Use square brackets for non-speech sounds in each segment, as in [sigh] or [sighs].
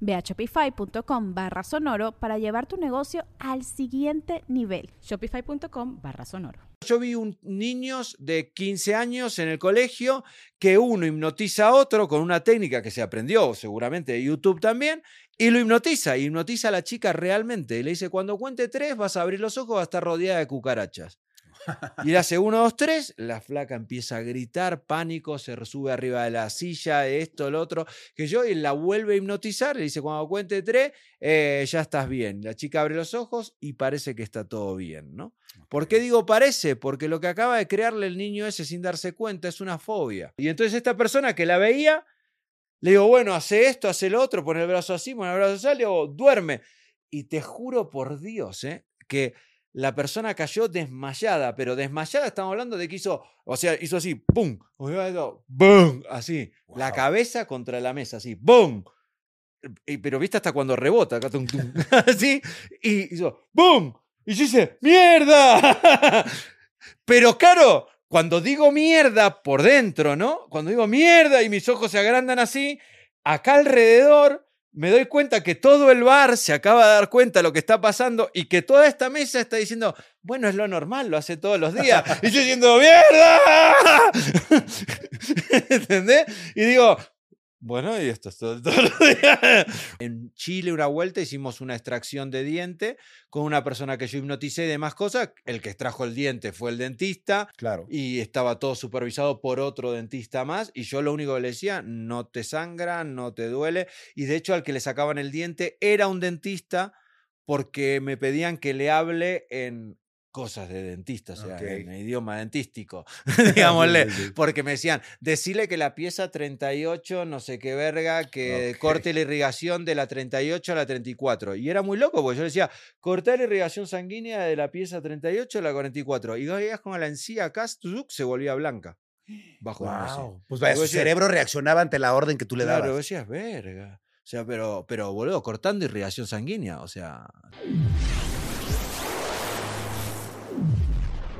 Ve a shopify.com barra sonoro para llevar tu negocio al siguiente nivel. Shopify.com barra sonoro. Yo vi un, niños de 15 años en el colegio que uno hipnotiza a otro con una técnica que se aprendió seguramente de YouTube también y lo hipnotiza, hipnotiza a la chica realmente. Y le dice, cuando cuente tres vas a abrir los ojos, va a estar rodeada de cucarachas. Y le hace uno, dos, tres, la flaca empieza a gritar, pánico, se sube arriba de la silla, esto, lo otro, que yo, y la vuelve a hipnotizar, le dice, cuando cuente tres, eh, ya estás bien. La chica abre los ojos y parece que está todo bien, ¿no? ¿Por qué digo parece? Porque lo que acaba de crearle el niño ese sin darse cuenta es una fobia. Y entonces esta persona que la veía, le digo, bueno, hace esto, hace lo otro, pone el brazo así, pone el brazo así, le digo, duerme. Y te juro por Dios, ¿eh? que la persona cayó desmayada, pero desmayada estamos hablando de que hizo, o sea, hizo así, ¡pum! ¡Bum! Así, la cabeza contra la mesa, así, ¡bum! Pero viste hasta cuando rebota, [laughs] así, y hizo, ¡bum! Y yo dice, ¡mierda! [laughs] Pero claro, cuando digo mierda por dentro, ¿no? Cuando digo mierda y mis ojos se agrandan así, acá alrededor me doy cuenta que todo el bar se acaba de dar cuenta de lo que está pasando y que toda esta mesa está diciendo, bueno, es lo normal, lo hace todos los días. y yo diciendo, ¡mierda! [laughs] ¿Entendés? Y digo, bueno, y esto es todo. [laughs] En Chile, una vuelta, hicimos una extracción de diente con una persona que yo hipnoticé y demás cosas. El que extrajo el diente fue el dentista. Claro. Y estaba todo supervisado por otro dentista más. Y yo lo único que le decía, no te sangra, no te duele. Y de hecho, al que le sacaban el diente era un dentista porque me pedían que le hable en cosas de dentista, o sea, en idioma dentístico, [laughs] [laughs] digámosle, porque me decían, decirle que la pieza 38, no sé qué verga, que corte la irrigación de la 38 a la 34. Y era muy loco, porque yo decía, cortar la irrigación sanguínea de la pieza 38 a la 44. Y veías como la encía acá, se volvía blanca. Bajo wow. Pues vaya, su cerebro reaccionaba ante la orden que tú le dabas. Claro, decías, verga. O sea, pero, pero boludo, cortando irrigación sanguínea, o sea...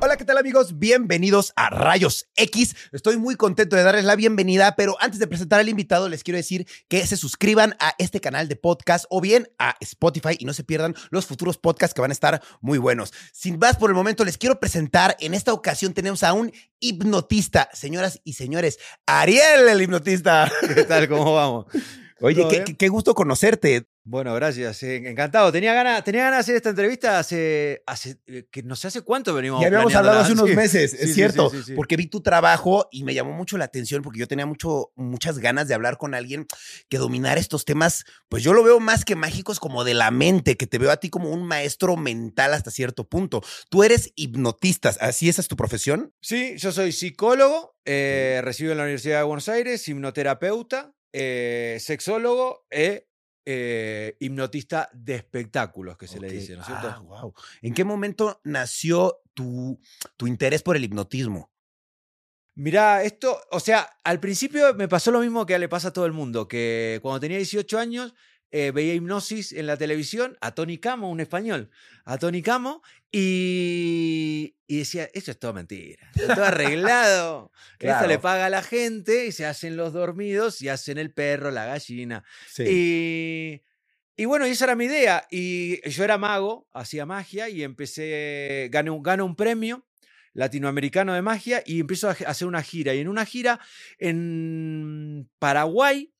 Hola, ¿qué tal amigos? Bienvenidos a Rayos X. Estoy muy contento de darles la bienvenida, pero antes de presentar al invitado les quiero decir que se suscriban a este canal de podcast o bien a Spotify y no se pierdan los futuros podcasts que van a estar muy buenos. Sin más por el momento, les quiero presentar, en esta ocasión tenemos a un hipnotista, señoras y señores, Ariel el hipnotista. ¿Qué tal? ¿Cómo vamos? Oye, qué, qué, gusto conocerte. Bueno, gracias. encantado. Tenía ganas, tenía ganas de hacer esta entrevista hace, hace eh, que no sé hace cuánto venimos. Ya habíamos hablado hace [laughs] unos meses, es cierto, porque vi tu trabajo y me llamó mucho la atención porque yo tenía mucho, muchas ganas de hablar con alguien que dominara estos temas, pues yo lo veo más que mágicos como de la mente, que te veo a ti como un maestro mental hasta cierto punto. Tú eres hipnotista, ¿así esa es tu profesión? Sí, yo soy psicólogo, eh, recibo en la Universidad de Buenos Aires, hipnoterapeuta, eh, sexólogo e eh, hipnotista de espectáculos, que se le dice, ¿no es cierto? Ah, wow. ¿En qué momento nació tu, tu interés por el hipnotismo? Mirá, esto, o sea, al principio me pasó lo mismo que le pasa a todo el mundo, que cuando tenía 18 años eh, veía hipnosis en la televisión a Tony Camo, un español, a Tony Camo, y, decía, esto es todo mentira, está todo arreglado, [laughs] esto le paga a la gente y se hacen los dormidos y hacen el perro, la gallina. Y, y bueno, esa era mi idea, y yo era mago, hacía magia y empecé, gané un, un premio latinoamericano de magia y empiezo a hacer una gira. Y en una gira en Paraguay,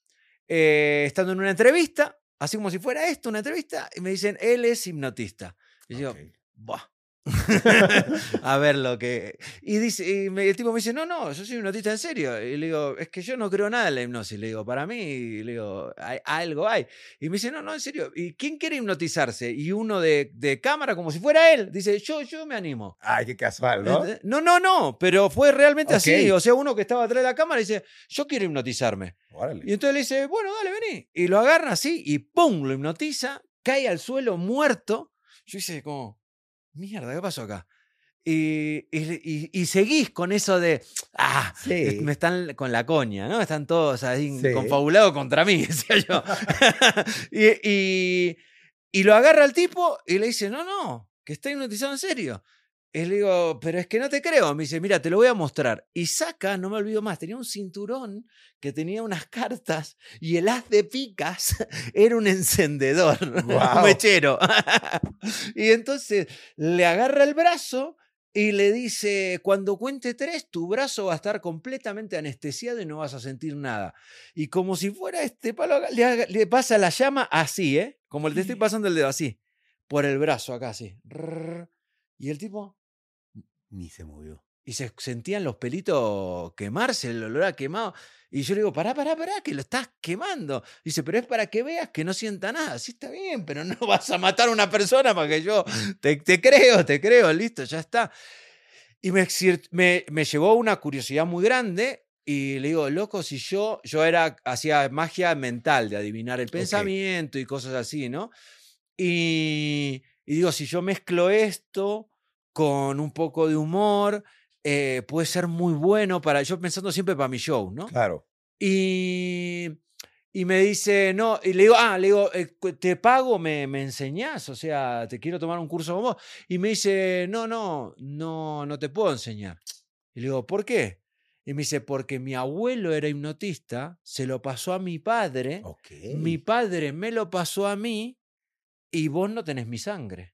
eh, estando en una entrevista, así como si fuera esto, una entrevista, y me dicen, él es hipnotista. Y yo, [laughs] a ver lo que. Y, dice, y me- el tipo me dice, no, no, yo soy hipnotista en serio. Y le digo, es que yo no creo nada en la hipnosis. Le digo, para mí, le digo, hay, algo hay. Y me dice, no, no, en serio. ¿Y quién quiere hipnotizarse? Y uno de, de cámara, como si fuera él, dice, yo, yo me animo. Ay, qué casual, ¿no? No, no, no, pero fue realmente así. O sea, uno que estaba atrás de la cámara dice, yo quiero hipnotizarme. Órale. Y entonces le dice, bueno, dale, vení. Y lo agarra así y ¡pum! Lo hipnotiza, cae al suelo muerto. Yo hice como, mierda, ¿qué pasó acá? Y, y- seguís con eso de, ah, Sí. me están con la coña, ¿no? Están todos ahí Sí. confabulados contra mí, [laughs] decía yo. y, y- y lo agarra al tipo y le dice, no, no, que está hipnotizado en serio. Y le digo, pero es que no te creo. Me dice, mira, te lo voy a mostrar. Y saca, no me olvido más, tenía un cinturón que tenía unas cartas y el haz de picas [laughs] era un encendedor, [laughs] un Guau. mechero. [laughs] y entonces le agarra el brazo y le dice, cuando cuente tres, tu brazo va a estar completamente anestesiado y no vas a sentir nada. Y como si fuera este palo, le, le pasa la llama así, ¿eh? Como te estoy pasando el dedo así, por el brazo acá así. Y el tipo Ni se movió. y se sentían los pelitos quemarse, el olor a quemado. Y yo le digo, pará, pará, pará, que lo estás quemando. Dice, pero es para que veas que no sienta nada. Sí, está bien, pero no [laughs] vas a matar a una persona para que yo te, te creo, te creo, listo, ya está. Y me, me, me llevó una curiosidad muy grande. Y le digo, loco, si yo, yo era, hacía magia mental de adivinar el pensamiento y cosas así, ¿no? Y, y digo, si yo mezclo esto con un poco de humor, eh, puede ser muy bueno para, yo pensando siempre para mi show, ¿no? Claro. Y, y me dice, no, y le digo, ah, le digo, eh, ¿te pago? ¿Me, ¿Me enseñás? O sea, te quiero tomar un curso con vos. Y me dice, no, no, no, no te puedo enseñar. Y le digo, ¿por qué? Y me dice, porque mi abuelo era hipnotista, se lo pasó a mi padre, mi padre me lo pasó a mí y vos no tenés mi sangre.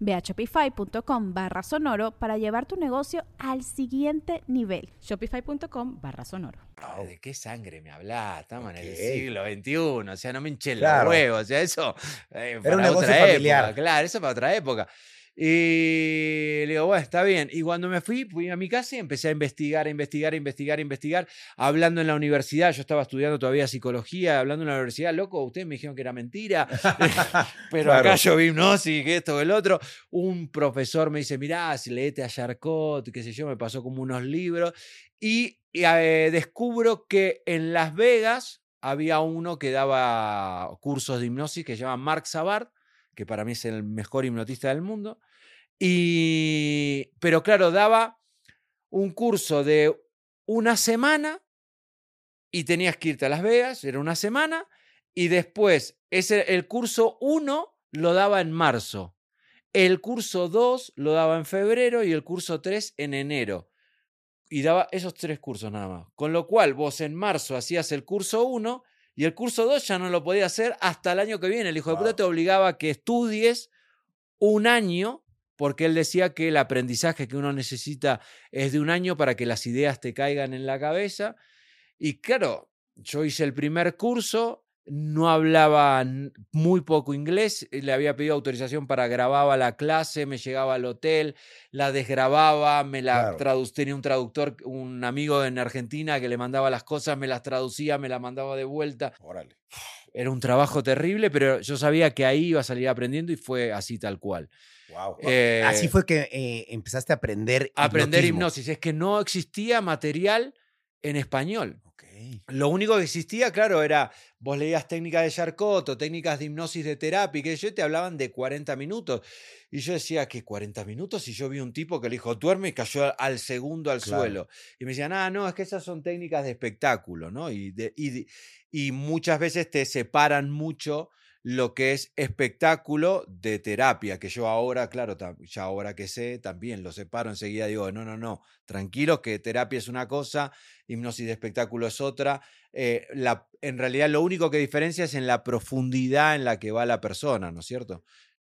Ve a shopify.com barra sonoro para llevar tu negocio al siguiente nivel. Shopify.com barra sonoro. ¿De qué sangre me hablás? Estamos en el siglo XXI, o sea, no me hinché Claro. los huevos, o sea, eso eh, un para negocio otra familiar. época, claro, eso para otra época. Y le digo, bueno, está bien. Y cuando me fui, fui a mi casa y empecé a investigar, a investigar, a investigar, a investigar, hablando en la universidad. Yo estaba estudiando todavía psicología, hablando en la universidad. Loco, ustedes me dijeron que era mentira, [laughs] [laughs] pero Claro. acá yo vi hipnosis, que esto, que el otro. Un profesor me dice, mirá, si leete a Charcot, qué sé yo, me pasó como unos libros. Y, y, eh, descubro que en Las Vegas había uno que daba cursos de hipnosis que se llama Mark Savard, que para mí es el mejor hipnotista del mundo. Y, pero claro, daba un curso de una semana y tenías que irte a Las Vegas, era una semana, y después ese, el curso 1 lo daba en marzo, el curso 2 lo daba en febrero y el curso 3 en enero. Y daba esos tres cursos nada más. Con lo cual vos en marzo hacías el curso 1 y el curso 2 ya no lo podías hacer hasta el año que viene. El hijo de puta te obligaba a que estudies un año porque él decía que el aprendizaje que uno necesita es de un año para que las ideas te caigan en la cabeza. Y claro, yo hice el primer curso, no hablaba muy poco inglés, eh, le había pedido autorización para grababa la clase, me llegaba al hotel, la desgrababa, me la Claro. tenía un traductor, un amigo en Argentina que le mandaba las cosas, me las traducía, me las mandaba de vuelta. Órale. [sighs] Era un trabajo terrible, pero yo sabía que ahí iba a salir aprendiendo y fue así tal cual. Wow. Eh, Así fue que eh, empezaste a aprender aprender hipnotismo. hipnosis. Es que no existía material en español. Ok. Lo único que existía, claro, era vos leías técnicas de Charcot o técnicas de hipnosis de terapia, que yo te hablaban de 40 minutos. Y yo decía, que 40 minutos? Y yo vi un tipo que le dijo, duerme y cayó al segundo al Claro. suelo. Y me decían, ah, no, es que esas son técnicas de espectáculo, ¿no? Y, de- y, de- y muchas veces te separan mucho lo que es espectáculo de terapia, que yo ahora, claro, ya ahora que sé, también lo separo enseguida, digo, no, no, no, tranquilos que terapia es una cosa, hipnosis de espectáculo es otra. Eh, la, en realidad lo único que diferencia es en la profundidad en la que va la persona, ¿no es cierto?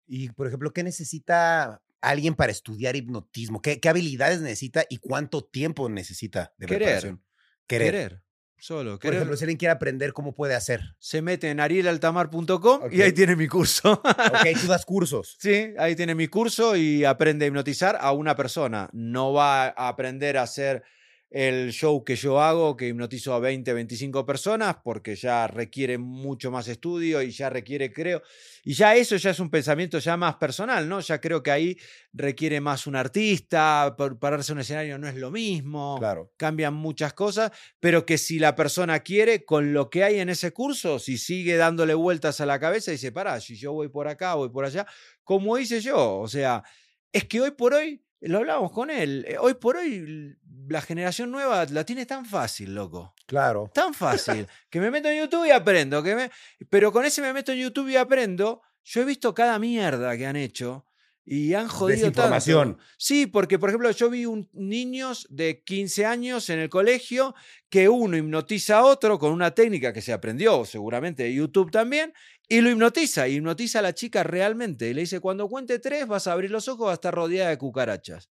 Y, por ejemplo, ¿qué necesita alguien para estudiar hipnotismo? ¿Qué, qué habilidades necesita y cuánto tiempo necesita de Querer. preparación? Querer. Querer. Solo, Por ejemplo, si alguien quiere aprender, ¿cómo puede hacer? se mete en arielaltamar.com y ahí tiene mi curso. Ok, [laughs] tú das cursos. Sí, ahí tiene mi curso y aprende a hipnotizar a una persona. No va a aprender a hacer el show que yo hago, que hipnotizo a 20, 25 personas, porque ya requiere mucho más estudio y ya requiere, creo, y ya eso ya es un pensamiento ya más personal, ¿no? Ya creo que ahí requiere más un artista, pararse en un escenario no es lo mismo Claro. cambian muchas cosas, pero que si la persona quiere, con lo que hay en ese curso, si sigue dándole vueltas a la cabeza, dice, pará, si yo voy por acá, voy por allá, como hice yo. O sea, es que hoy por hoy, lo hablábamos con él, eh, hoy por hoy la generación nueva la tiene tan fácil, loco. Claro. Tan fácil, que me meto en YouTube y aprendo. Que me... Pero con ese me meto en YouTube y aprendo, yo he visto cada mierda que han hecho. Y han jodido Desinformación. tanto. Sí, porque por ejemplo yo vi un, niños de 15 años en el colegio que uno hipnotiza a otro con una técnica que se aprendió seguramente de YouTube también y lo hipnotiza, y hipnotiza a la chica realmente. Y le dice, cuando cuente tres vas a abrir los ojos, va a estar rodeada de cucarachas.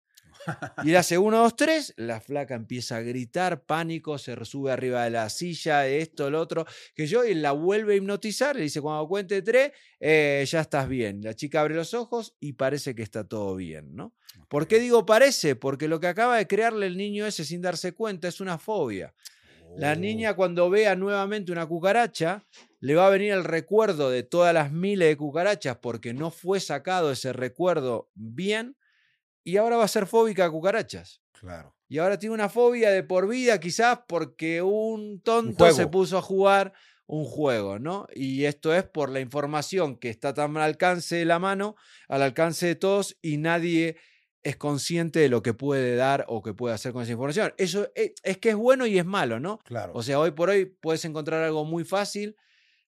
Y le hace uno, dos, tres, la flaca empieza a gritar, pánico, se sube arriba de la silla, esto, lo otro, que yo, y la vuelve a hipnotizar, le dice, cuando cuente tres, eh, ya estás bien. La chica abre los ojos y parece que está todo bien, ¿no? ¿Por qué digo parece? Porque lo que acaba de crearle el niño ese sin darse cuenta es una fobia. La niña cuando vea nuevamente una cucaracha, le va a venir el recuerdo de todas las miles de cucarachas porque no fue sacado ese recuerdo bien y ahora va a ser fóbica a cucarachas. Claro. Y ahora tiene una fobia de por vida quizás porque un tonto se puso a jugar un juego, ¿no? Y esto es por la información que está tan al alcance de la mano, al alcance de todos y nadie es consciente de lo que puede dar o que puede hacer con esa información. Eso es, es que es bueno y es malo, ¿no? Claro. O sea, hoy por hoy puedes encontrar algo muy fácil,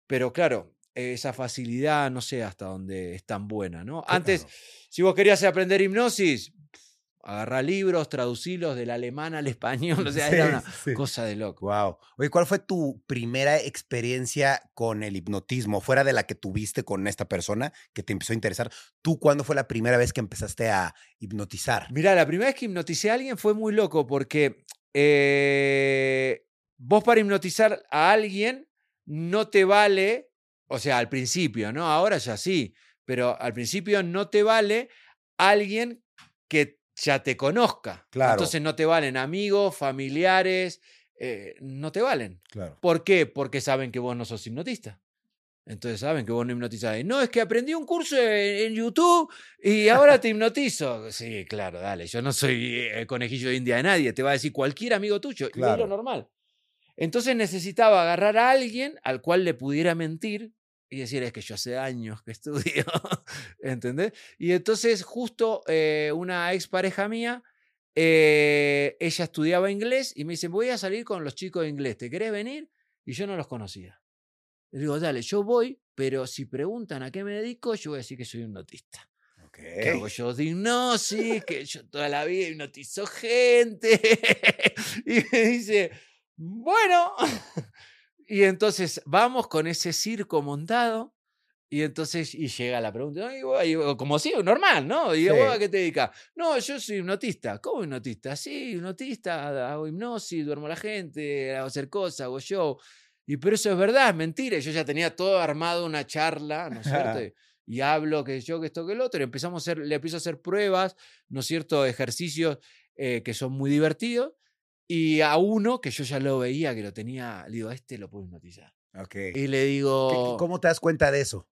pero claro, esa facilidad no sé hasta dónde es tan buena, ¿no? Antes, Claro. si vos querías aprender hipnosis, agarrá libros, traducilos del alemán al español, o sea, era una sí. cosa de loco. Wow. Oye, ¿cuál fue tu primera experiencia con el hipnotismo, fuera de la que tuviste con esta persona que te empezó a interesar? ¿Tú cuándo fue la primera vez que empezaste a hipnotizar? Mirá, la primera vez que hipnoticé a alguien fue muy loco porque eh, vos para hipnotizar a alguien no te vale, o sea, al principio, ¿no? Ahora ya sí, pero al principio no te vale alguien que ya te conozca. Claro. Entonces no te valen amigos, familiares, eh, no te valen. Claro. ¿Por qué? Porque saben que vos no sos hipnotista. Entonces saben que vos no hipnotizás. No, es que aprendí un curso en, en YouTube y ahora te hipnotizo. [laughs] Sí, claro, dale. Yo no soy el conejillo de India de nadie. Te va a decir cualquier amigo tuyo. Y es Claro. lo normal. Entonces necesitaba agarrar a alguien al cual le pudiera mentir y decir, es que yo hace años que [laughs] estudio. ¿Entendés? Y entonces justo eh, una ex pareja mía, eh, ella estudiaba inglés y me dice, voy a salir con los chicos de inglés. ¿Te querés venir? Y yo no los conocía. Le digo, dale, yo voy, pero si preguntan a qué me dedico, yo voy a decir que soy hipnotista. Ok. Que hago yo de hipnosis, que yo toda la vida hipnotizo gente. [laughs] y me dice, bueno. [laughs] y entonces vamos con ese circo montado. Y entonces, y llega la pregunta, ¿no? Y vos- y vos, como si, normal, ¿no? Y Sí. vos a qué te dedicas? No, yo soy hipnotista. ¿Cómo hipnotista? Sí, hipnotista, hago hipnosis, duermo a la gente, hago hacer cosas, hago show. Y pero eso es verdad, es mentira. Y yo ya tenía todo armado, una charla, ¿no es cierto? [laughs] Y- y hablo que yo, que esto, que el otro, y empezamos a hacer, le empiezo a hacer pruebas, ¿no es cierto? Ejercicios eh, que son muy divertidos. Y a uno que yo ya lo veía, que lo tenía, le digo, a este lo puedo hipnotizar. Ok. Y le ¿Qué- digo, ¿Cómo te das cuenta de eso?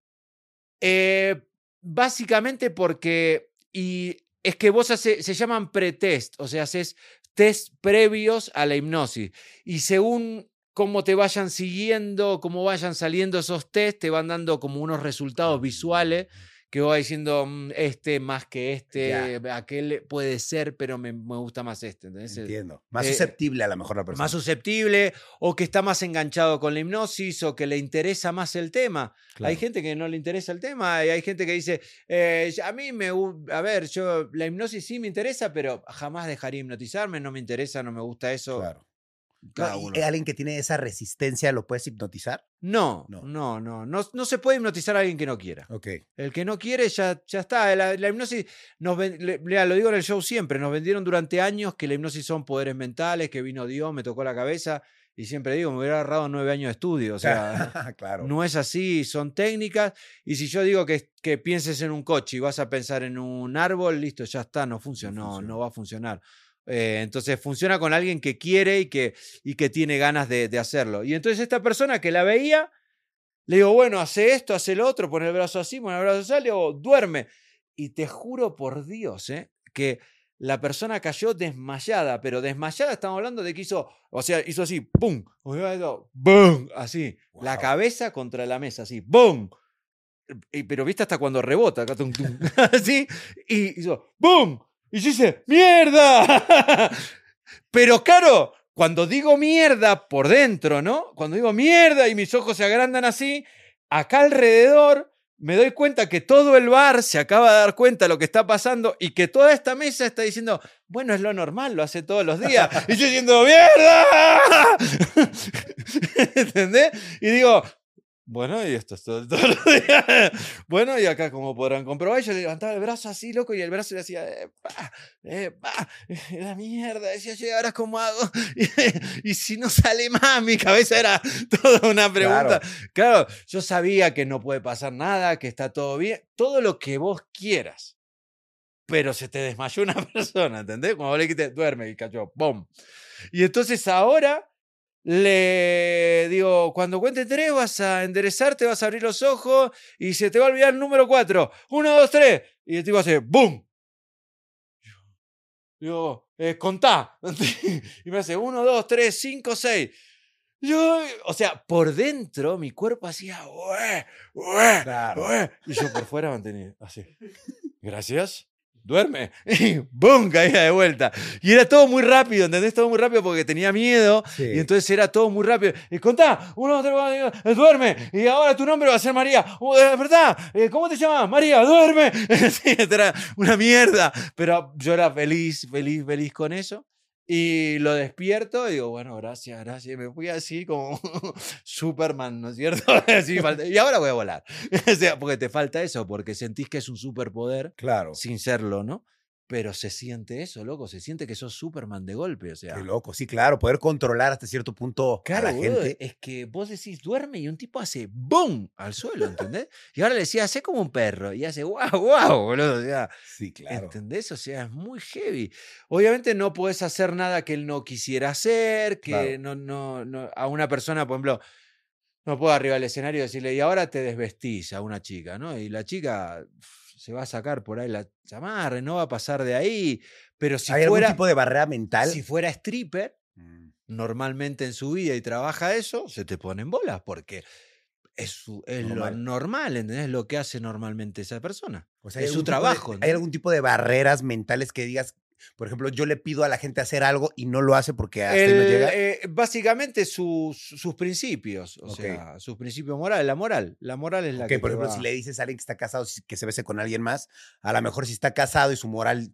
eh, básicamente porque, y es que vos hace, se llaman pretest, o sea, haces test previos a la hipnosis. Y según cómo te vayan siguiendo, cómo vayan saliendo esos test, te van dando como unos resultados visuales que va diciendo mm, este más que este, aquel puede ser, pero me, me gusta más este. ¿entendés? Entiendo. Más eh, susceptible a la mejor la persona. Más susceptible, o que está más enganchado con la hipnosis, o que le interesa más el tema. Hay gente que no le interesa el tema, y hay gente que dice, eh, a mí me, a ver, yo la hipnosis sí me interesa, pero jamás dejaría hipnotizarme, no me interesa, no me gusta eso. Claro. Cada No, y uno. alguien que tiene esa resistencia, ¿lo puedes hipnotizar? No, No. no, no, no, no, se puede hipnotizar a alguien que no quiera. Ok. El que no quiere ya, ya está. La, la hipnosis, nos ven- le- lo digo en el show siempre, nos vendieron durante años que la hipnosis son poderes mentales, que vino Dios, me tocó la cabeza, y siempre digo, me hubiera agarrado nueve años de estudio. O sea, [laughs] claro. no es así, son técnicas. Y si yo digo que, que pienses en un coche y vas a pensar en un árbol, listo, ya está, no funcionó, no, funciona. va a funcionar. Eh, entonces funciona con alguien que quiere y que, y que tiene ganas de, de hacerlo. Y entonces esta persona que la veía, le digo, bueno, hace esto, hace lo otro, pone el brazo así, pone el brazo así, le digo, duerme. Y te juro por Dios, ¿eh? que la persona cayó desmayada, pero desmayada estamos hablando de que hizo, o sea, hizo así, ¡pum! ¡Bum! Así, la cabeza contra la mesa, así, ¡bum! Y- pero viste hasta cuando rebota, [laughs] así, y hizo ¡Bum! Y yo hice ¡Mierda! [laughs] Pero claro, cuando digo mierda por dentro, ¿no? Cuando digo mierda y mis ojos se agrandan así, acá alrededor me doy cuenta que todo el bar se acaba de dar cuenta de lo que está pasando y que toda esta mesa está diciendo, bueno, es lo normal, lo hace todos los días. Y yo diciendo, ¡mierda! [laughs] ¿Entendés? Y digo, bueno, y esto es todo, [laughs] todos los días. Bueno, y acá, como podrán comprobar, yo le levantaba el brazo así, loco, y el brazo le hacía, ¡epa! ¡epa! [laughs] La mierda, decía yo, ¿y ahora cómo hago? [laughs] Y, si no sale más, mi cabeza era toda una pregunta. Claro. yo sabía que no puede pasar nada, que está todo bien, todo lo que vos quieras. Pero se te desmayó una persona, ¿entendés? Como vos le dijiste, duerme y cayó, ¡bom! Y entonces ahora le digo, cuando cuente tres vas a enderezarte, vas a abrir los ojos y se te va a olvidar el número cuatro. Uno, dos, tres. Y el tipo hace ¡boom! Digo, eh, contá. [laughs] y me hace uno, dos, tres, cinco, seis. Yo, o sea, por dentro mi cuerpo hacía "Ué, ué, Claro. ué", y yo por fuera mantenía así. Gracias. Duerme. [laughs] Y ¡boom! Caía de vuelta. Y era todo muy rápido, ¿entendés? Todo muy rápido porque tenía miedo. Sí. Y entonces era todo muy rápido. Y contá, uno, cuatro, cinco, duerme. Y ahora tu nombre va a ser María. Oh, ¿Es verdad? Eh, ¿Cómo te llamas? María, duerme. [laughs] Sí, era una mierda. Pero yo era feliz, feliz, feliz con eso. Y lo despierto y digo, bueno, gracias, gracias. Y me fui así como [laughs] Superman, ¿no es cierto? [laughs] Así, [laughs] falta- y ahora voy a volar. o sea, porque te falta eso, porque sentís que es un superpoder Claro. sin serlo, ¿no? Pero se siente eso, loco, se siente que sos Superman de golpe, o sea. Qué loco. Sí, claro. Poder controlar hasta cierto punto Claro, a la gente. es que vos decís duerme y un tipo hace ¡boom! al suelo, ¿entendés? Y ahora le decía, hace como un perro y hace ¡guau, guau! boludo. O sea, Sí, claro. ¿entendés? O sea, es muy heavy. Obviamente no podés hacer nada que él no quisiera hacer, que no, no, no, a una persona, por ejemplo, no puedo arriba del escenario decirle, y ahora te desvestís a una chica, ¿no? Y la chica se va a sacar por ahí la chamarra, no va a pasar de ahí. Pero si ¿Hay algún fuera, tipo de barrera mental? si fuera stripper, Mm, normalmente en su vida y trabaja eso, se te ponen bolas porque es, su- es lo Normal. ¿entendés? Lo que hace normalmente esa persona. O sea, es ¿hay su algún de- trabajo. ¿Hay algún tipo de barreras mentales que digas, por ejemplo, yo le pido a la gente hacer algo y no lo hace porque hasta no llega? eh, básicamente sus, sus principios, o sea, sus principios morales, la moral. La moral es la que. por ejemplo, va- si le dices a alguien que está casado que se bese con alguien más, a lo mejor si está casado y su moral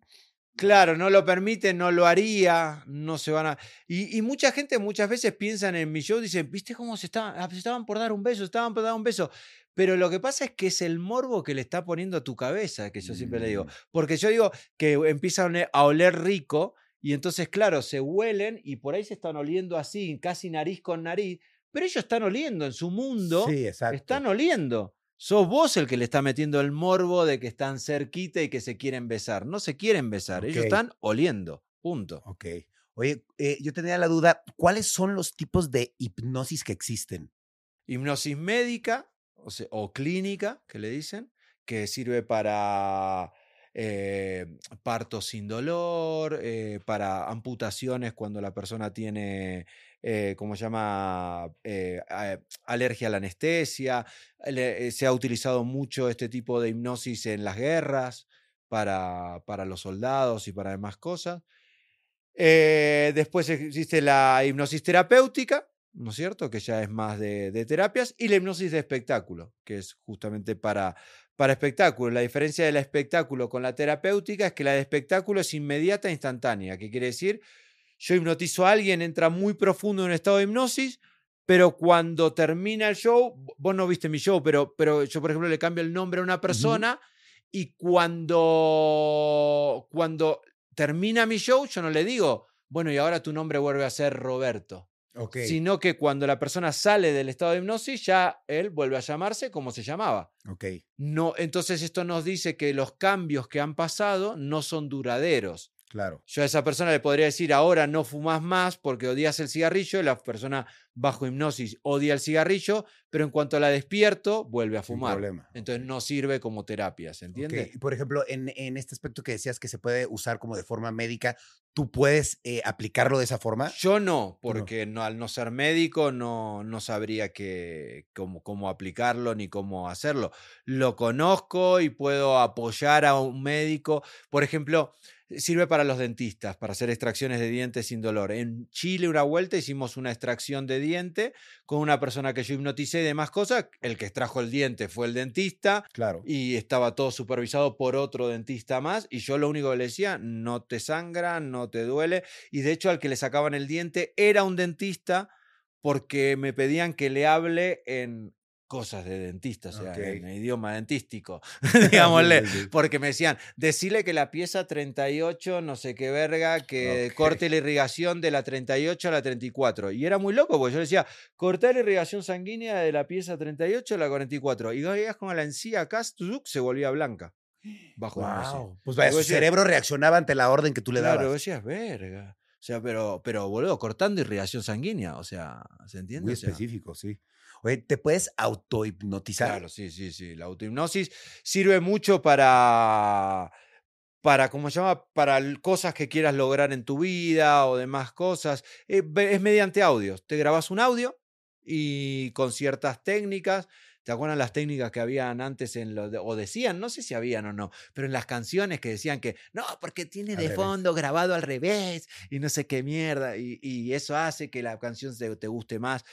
Claro, no lo permite, no lo haría, no se van a. Y, y mucha gente muchas veces piensan en mi show, dicen, ¿viste cómo se estaban, ah, se estaban por dar un beso, estaban por dar un beso? Pero lo que pasa es que es el morbo que le está poniendo a tu cabeza, que yo siempre le digo. Mm, Porque yo digo que empiezan a oler- rico y entonces, claro, se huelen y por ahí se están oliendo así, casi nariz con nariz, pero ellos están oliendo en su mundo, Sí, están oliendo. Sos vos el que le está metiendo el morbo de que están cerquita y que se quieren besar. No se quieren besar, ellos están oliendo. Punto. Ok. Oye, eh, yo tenía la duda, ¿cuáles son los tipos de hipnosis que existen? Hipnosis médica o, sea, o clínica, que le dicen, que sirve para eh, partos sin dolor, eh, para amputaciones cuando la persona tiene eh, ¿cómo se llama? Eh, alergia a la anestesia. Eh, se ha utilizado mucho este tipo de hipnosis en las guerras para, para los soldados y para demás cosas. Eh, después existe la hipnosis terapéutica, ¿no es cierto? Que ya es más de, terapias. Y la hipnosis de espectáculo, que es justamente para, para espectáculo. La diferencia de la espectáculo con la terapéutica es que la de espectáculo es inmediata e instantánea. ¿Qué quiere decir? Yo hipnotizo a alguien, entra muy profundo en un estado de hipnosis, pero cuando termina el show, vos no viste mi show, pero, pero yo, por ejemplo, le cambio el nombre a una persona y cuando, cuando termina mi show, yo no le digo, bueno, y ahora tu nombre vuelve a ser Roberto. Sino que cuando la persona sale del estado de hipnosis, ya él vuelve a llamarse como se llamaba. No, entonces esto nos dice que los cambios que han pasado no son duraderos. Claro. Yo a esa persona le podría decir, ahora no fumas más porque odias el cigarrillo, y la persona bajo hipnosis odia el cigarrillo, pero en cuanto la despierto, vuelve a fumar. problema. Entonces no sirve como terapia, ¿se entiende? y Por ejemplo, en, en este aspecto que decías que se puede usar como de forma médica, ¿tú puedes eh, aplicarlo de esa forma? Yo no, porque no, al no ser médico no, no sabría que, cómo, cómo aplicarlo ni cómo hacerlo. Lo conozco y puedo apoyar a un médico. Por ejemplo, sirve para los dentistas, para hacer extracciones de dientes sin dolor. En Chile una vuelta hicimos una extracción de diente con una persona que yo hipnoticé y demás cosas. El que extrajo el diente fue el dentista Claro. y estaba todo supervisado por otro dentista más y yo lo único que le decía, no te sangra, no te duele y de hecho al que le sacaban el diente era un dentista porque me pedían que le hable en cosas de dentista, o sea, en idioma dentístico, [laughs] [laughs] digámosle, porque me decían, decile que la pieza 38, no sé qué verga, que corte la irrigación de la 38 a la 34. Y era muy loco, porque yo decía, cortar la irrigación sanguínea de la pieza 38 a la 44. Y veías como la encía acá se volvía blanca. Bajo. Wow. Pues vaya, su decía- cerebro reaccionaba ante la orden que tú le Claro, dabas. vos decías, verga. O sea, pero, pero boludo, cortando irrigación sanguínea, o sea, ¿se entiende? Muy O sea, específico, sí. Oye, ¿te puedes autohipnotizar? Claro, sí, sí, sí. La autohipnosis sirve mucho para, para, ¿cómo se llama? Para cosas que quieras lograr en tu vida o demás cosas. Eh, ve- es mediante audios. Te grabas un audio y con ciertas técnicas. ¿Te acuerdan las técnicas que habían antes en lo de- o decían, no sé si habían o no, pero en las canciones que decían que no, porque tiene Al de revés. fondo grabado al revés y no sé qué mierda y, y eso hace que la canción te, te guste más.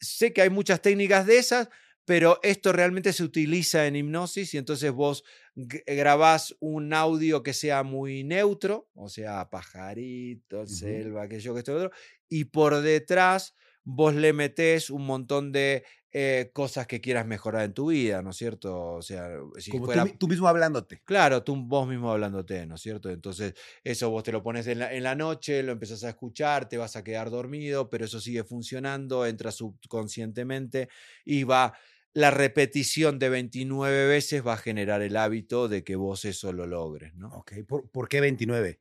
Sé que hay muchas técnicas de esas, pero esto realmente se utiliza en hipnosis y entonces vos grabás un audio que sea muy neutro, o sea, pajarito, Ujú. selva, aquello que esto otro, y por detrás vos le metés un montón de eh, cosas que quieras mejorar en tu vida, ¿no es cierto? O sea, si Como fuera... tú, mismo hablándote. Claro, tú vos mismo hablándote, ¿no es cierto? Entonces, eso vos te lo pones en la, en la noche, lo empezás a escuchar, te vas a quedar dormido, pero eso sigue funcionando, entra subconscientemente y va, la repetición de 29 veces va a generar el hábito de que vos eso lo logres, ¿no? Ok, ¿por, por qué 29?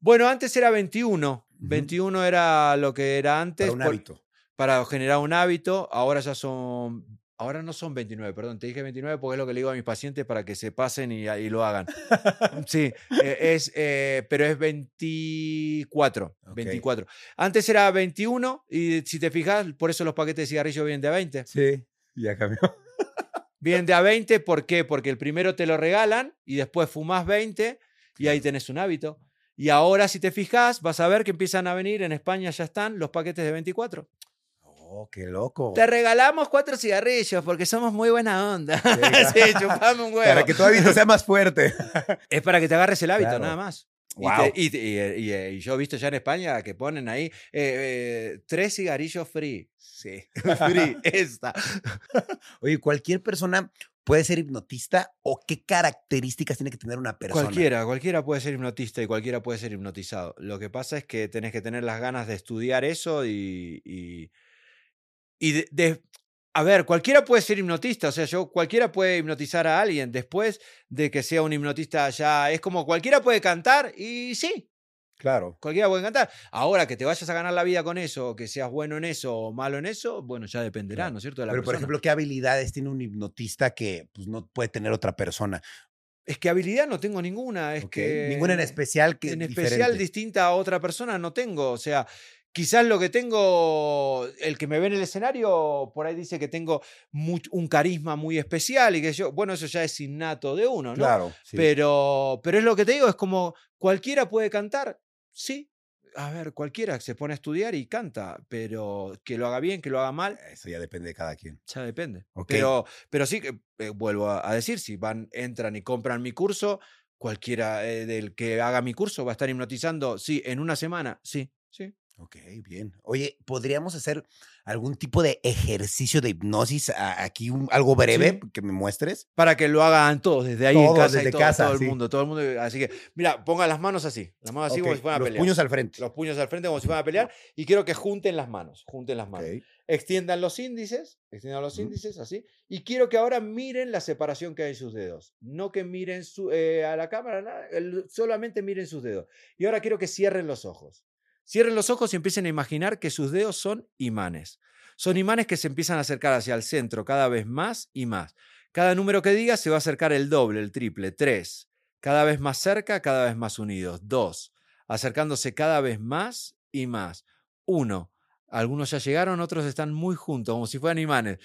Bueno, antes era 21, 21 era lo que era antes. Para un por- hábito. Para generar un hábito, ahora ya son, ahora no son 29, perdón, te dije 29 porque es lo que le digo a mis pacientes para que se pasen y, y lo hagan. Sí, [laughs] eh, es, eh, pero es 24, Ok. 24. Antes era 21 y si te fijas, por eso los paquetes de cigarrillos vienen de a 20. Sí, ya cambió. [laughs] Vienen de a 20, ¿por qué? Porque el primero te lo regalan y después fumas 20 y ahí tenés un hábito. Y ahora si te fijas, vas a ver que empiezan a venir, en España ya están los paquetes de 24. Oh, qué loco. Te regalamos cuatro cigarrillos porque somos muy buena onda. sí, [laughs] chupame un huevo. Para que tu hábito sea más fuerte. [laughs] Es para que te agarres el hábito, Claro. nada más. Wow. Y, te- y, eh, y, eh, y yo he visto ya en España que ponen ahí eh, eh, tres cigarrillos free. Sí, [laughs] free, esta. Oye, cualquier persona puede ser hipnotista o qué características tiene que tener una persona. Cualquiera, cualquiera puede ser hipnotista y cualquiera puede ser hipnotizado. Lo que pasa es que tenés que tener las ganas de estudiar eso y. y, y de, de- a ver, cualquiera puede ser hipnotista, o sea, yo cualquiera puede hipnotizar a alguien después de que sea un hipnotista ya. Es como cualquiera puede cantar y sí, Claro. cualquiera puede cantar. Ahora que te vayas a ganar la vida con eso, o que seas bueno en eso o malo en eso, bueno, ya dependerá, Claro. ¿no es cierto? De la Pero, por ejemplo, ¿qué habilidades tiene un hipnotista que pues, no puede tener otra persona? es que habilidad no tengo ninguna, es que Ninguna en especial que en diferente. especial distinta a otra persona no tengo. O sea, Quizás lo que tengo, el que me ve en el escenario, por ahí dice que tengo mu- un carisma muy especial y que yo, bueno, eso ya es innato de uno, ¿no? Claro. sí. Pero, pero es lo que te digo, es como cualquiera puede cantar, sí. A ver, cualquiera se pone a estudiar y canta, pero que lo haga bien, que lo haga mal, Eso ya depende de cada quien. ya depende. Ok. Pero, pero sí eh, vuelvo a, a decir, si van, entran y compran mi curso, cualquiera eh, del que haga mi curso va a estar hipnotizando, sí, en una semana, sí, sí. Ok, bien. Oye, ¿podríamos hacer algún tipo de ejercicio de hipnosis a- aquí, un- algo breve Sí. que me muestres? Para que lo hagan todos, desde ahí en Todos, casa, y desde todo, casa, todo el sí. mundo, todo el mundo. Así que, mira, pongan las manos así, las manos así como Ok, si fueran a Los pelear. puños al frente. Los puños al frente como si fueran a pelear y quiero que junten las manos, junten las manos. Ok. Extiendan los índices, extiendan los índices así. Y quiero que ahora miren la separación que hay en sus dedos. No que miren su- eh, a la cámara, nada, el- solamente miren sus dedos. Y ahora quiero que cierren los ojos. Cierren los ojos y empiecen a imaginar que sus dedos son imanes. Son imanes que se empiezan a acercar hacia el centro cada vez más y más. Cada número que diga se va a acercar el doble, el triple, tres. Cada vez más cerca, cada vez más unidos. Dos. Acercándose cada vez más y más. Uno. Algunos ya llegaron, otros están muy juntos, como si fueran imanes.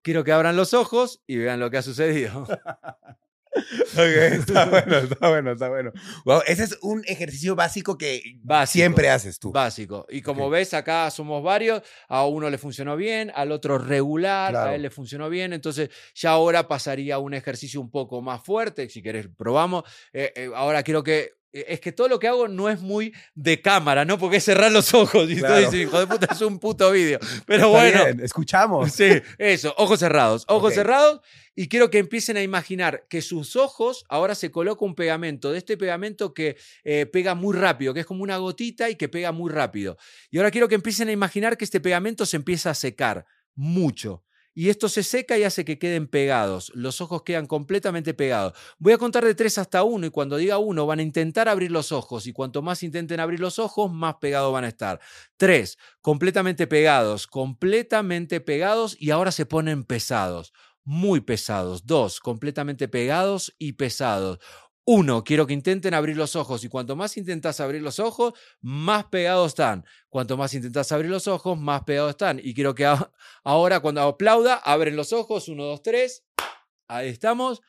Quiero que abran los ojos y vean lo que ha sucedido. [laughs] Ok, está bueno, está bueno, está bueno. Wow, ese es un ejercicio básico que Básico. siempre haces tú. Básico. Y como ves, acá somos varios. A uno le funcionó bien, al otro regular, Claro. a él le funcionó bien. Entonces, ya ahora pasaría a un ejercicio un poco más fuerte. Si querés, probamos. Eh, eh, ahora quiero que. Eh, Es que todo lo que hago no es muy de cámara, ¿no? Porque es cerrar los ojos. Y Claro. estoy hijo de puta, es un puto vídeo. [laughs] Pero bueno. bien, escuchamos. Sí, eso, ojos cerrados, ojos cerrados. Y quiero que empiecen a imaginar que sus ojos ahora se coloca un pegamento, de este pegamento que eh, pega muy rápido, que es como una gotita y que pega muy rápido. Y ahora quiero que empiecen a imaginar que este pegamento se empieza a secar mucho. Y esto se seca y hace que queden pegados. Los ojos quedan completamente pegados. Voy a contar de 3 hasta 1 y cuando diga 1 van a intentar abrir los ojos y cuanto más intenten abrir los ojos, más pegados van a estar. 3. Completamente pegados, completamente pegados y ahora se ponen pesados, muy pesados. 2. Completamente pegados y pesados. Uno, quiero que intenten abrir los ojos y cuanto más intentas abrir los ojos, más pegados están. Cuanto más intentas abrir los ojos, más pegados están. Y quiero que ahora cuando aplauda, abren los ojos, uno, dos, tres. Ahí estamos.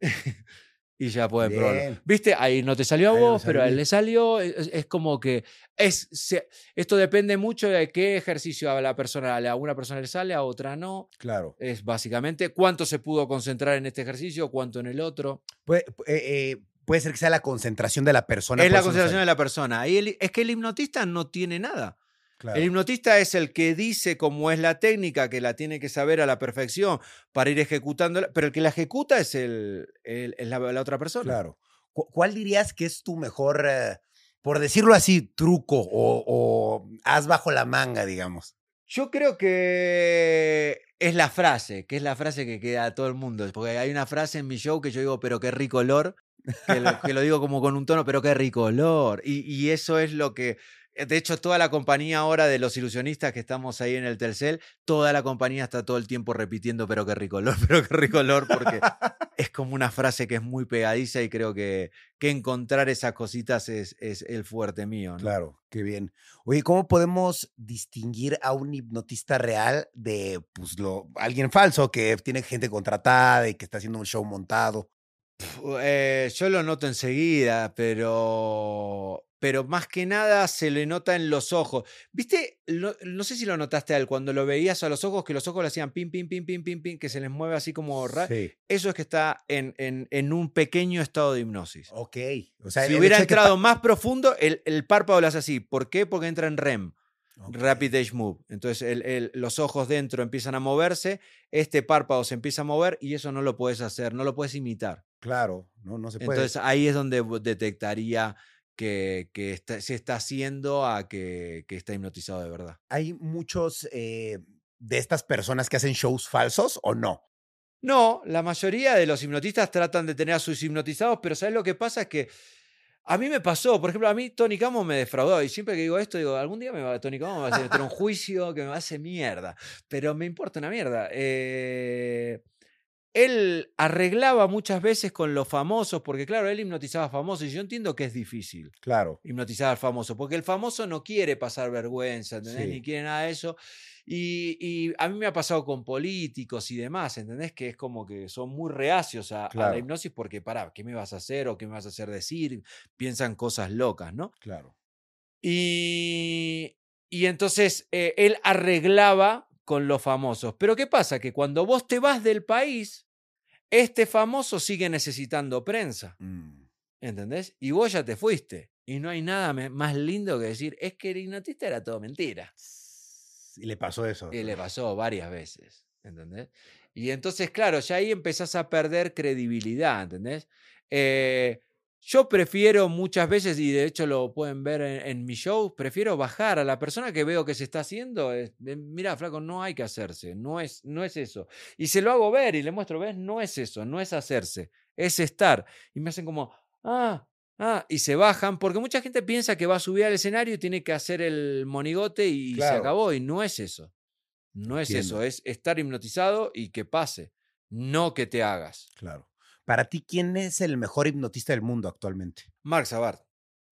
[laughs] y ya pueden probarlo. Bien. ¿Viste? Ahí no te salió a Ahí no vos, pero a él le salió. Es, es como que es, se- esto depende mucho de qué ejercicio a la persona, a una persona le sale, a otra no. Claro. Es básicamente cuánto se pudo concentrar en este ejercicio, cuánto en el otro. Puede, eh, eh, puede ser que sea la concentración de la persona. es la consideración de la persona. Y el- es que el hipnotista no tiene nada. Claro. El hipnotista es el que dice cómo es la técnica, que la tiene que saber a la perfección para ir ejecutándola, pero el que la ejecuta es, el, el- la, la otra persona. Claro. Cu- ¿Cuál dirías que es tu mejor, eh, por decirlo así, truco o, o as bajo la manga, digamos? Yo creo que es la frase, que es la frase que queda a todo el mundo. Porque hay una frase en mi show que yo digo, pero qué rico olor, que lo, que lo digo como con un tono, pero qué rico olor. Y, y eso es lo que. De hecho, toda la compañía ahora de los ilusionistas que estamos ahí en el Telcel, toda la compañía está todo el tiempo repitiendo, pero qué rico olor, [laughs] pero qué rico olor, porque [laughs] es como una frase que es muy pegadiza y creo que, que encontrar esas cositas es, es el fuerte mío. ¿no? Claro, qué bien. Oye, ¿cómo podemos distinguir a un hipnotista real de pues, lo, alguien falso que tiene gente contratada y que está haciendo un show montado? Eh, yo lo noto enseguida, pero, pero más que nada se le nota en los ojos. ¿Viste? No, no sé si lo notaste a él, cuando lo veías a los ojos, que los ojos le hacían pim, pim, pim, pim, pim, pim, que se les mueve así como raro. Sí. Eso es que está en, en, en un pequeño estado de hipnosis. Ok. O sea, si hubiera entrado más profundo, el, el párpado lo hace así. ¿Por qué? Porque entra en REM. Rapid Age Move. Entonces el- el- los ojos dentro empiezan a moverse, este párpado se empieza a mover y eso no lo puedes hacer, no lo puedes imitar. Claro, no, no se puede. Entonces ahí es donde detectaría que, que está- se está haciendo a que, que está hipnotizado de verdad. ¿Hay muchos eh, de estas personas que hacen shows falsos o no? No, la mayoría de los hipnotistas tratan de tener a sus hipnotizados, pero ¿sabes lo que pasa? Es que a mí me pasó, por ejemplo, a mí Tony Camo me defraudó y siempre que digo esto, digo, algún día me va, Tony Camo me va a hacer un [laughs] juicio que me va a hacer mierda, pero me importa una mierda. Eh, él arreglaba muchas veces con los famosos, porque claro, él hipnotizaba a famosos y yo entiendo que es difícil Claro. hipnotizar al famoso, porque el famoso no quiere pasar vergüenza, ¿entendés? Sí. Ni quiere nada de eso. Y, y a mí me ha pasado con políticos y demás, ¿entendés? Que es como que son muy reacios a, la hipnosis porque, pará, ¿qué me vas a hacer o qué me vas a hacer decir? Piensan cosas locas, ¿no? Claro. Y, y entonces eh, él arreglaba con los famosos. Pero ¿qué pasa? Que cuando vos te vas del país, este famoso sigue necesitando prensa. Mm. ¿Entendés? Y vos ya te fuiste. Y no hay nada más lindo que decir, es que el hipnotista era todo mentira. Y le pasó eso. Y le pasó varias veces. ¿Entendés? Y entonces, claro, ya ahí empezás a perder credibilidad. ¿Entendés? Eh, yo prefiero muchas veces, y de hecho lo pueden ver en, en mi show, prefiero bajar a la persona que veo que se está haciendo. es, Mira, flaco, no hay que hacerse, no es, no es eso. Y se lo hago ver y le muestro, ves, no es eso, no es hacerse, es estar. Y me hacen como, ah, ah, y se bajan, porque mucha gente piensa que va a subir al escenario y tiene que hacer el monigote y se acabó, y no es eso. No es Entiendo. eso, es estar hipnotizado y que pase, no que te hagas. Claro. Para ti, ¿quién es el mejor hipnotista del mundo actualmente? Mark Savard.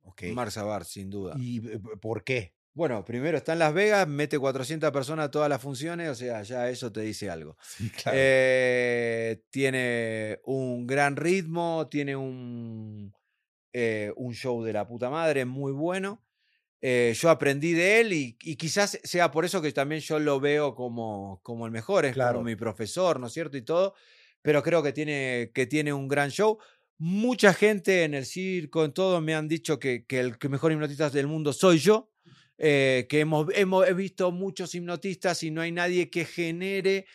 Ok. Mark Savard, sin duda. ¿Y por qué? Bueno, primero está en Las Vegas, mete 400 personas a todas las funciones, o sea, ya eso te dice algo. Sí, claro. Eh, tiene un gran ritmo, tiene un, eh, un show de la puta madre muy bueno. Eh, yo aprendí de él y, y quizás sea por eso que también yo lo veo como, como el mejor, es Claro. como mi profesor, ¿no es cierto? Y todo, pero creo que tiene, que tiene un gran show. Mucha gente en el circo, en todo, me han dicho que, que el mejor hipnotista del mundo soy yo. eh, que hemos, hemos he visto muchos hipnotistas y no hay nadie que genere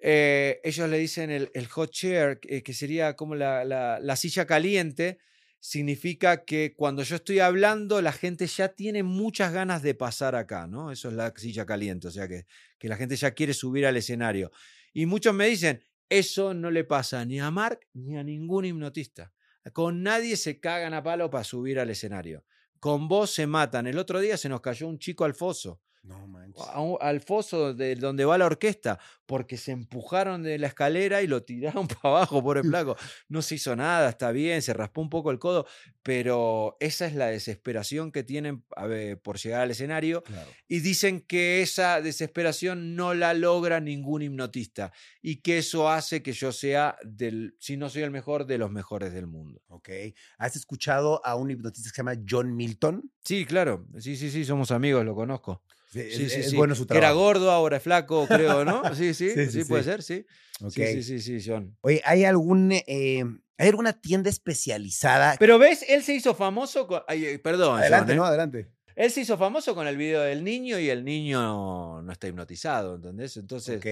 eh, ellos le dicen el, hot chair, que, que sería como la, la- la silla caliente, significa que cuando yo estoy hablando, la gente ya tiene muchas ganas de pasar acá, ¿no? Eso es la silla caliente, o sea que, que la gente ya quiere subir al escenario. Y muchos me dicen, eso no le pasa ni a Mark ni a ningún hipnotista. Con nadie se cagan a palo para subir al escenario. Con vos se matan. El otro día se nos cayó un chico al foso no manches. a un- al foso de donde va la orquesta, porque se empujaron de la escalera y lo tiraron [laughs] para abajo, por el [laughs] flaco. No se hizo nada, está bien, se raspó un poco el codo, pero esa es la desesperación que tienen ver, por llegar al escenario Claro. y dicen que esa desesperación no la logra ningún hipnotista y que eso hace que yo sea, del, si no soy el mejor, de los mejores del mundo. Ok. ¿Has escuchado a un hipnotista que se llama John Milton? Sí, claro, sí, sí, sí, somos amigos, lo conozco. Sí, Sí, sí, es sí. bueno su Que era gordo, ahora es flaco, creo, ¿no? [laughs] Sí, sí, Sí, puede ser, sí. Ok. Sí, sí, sí, sí, John. Oye, ¿hay algún eh, ¿hay alguna tienda especializada? Pero ves, él se hizo famoso con. ay, ay, perdón, adelante, John, ¿eh? no, adelante. Él se hizo famoso con el video del niño y el niño no está hipnotizado, ¿entendés? Entonces. Ok.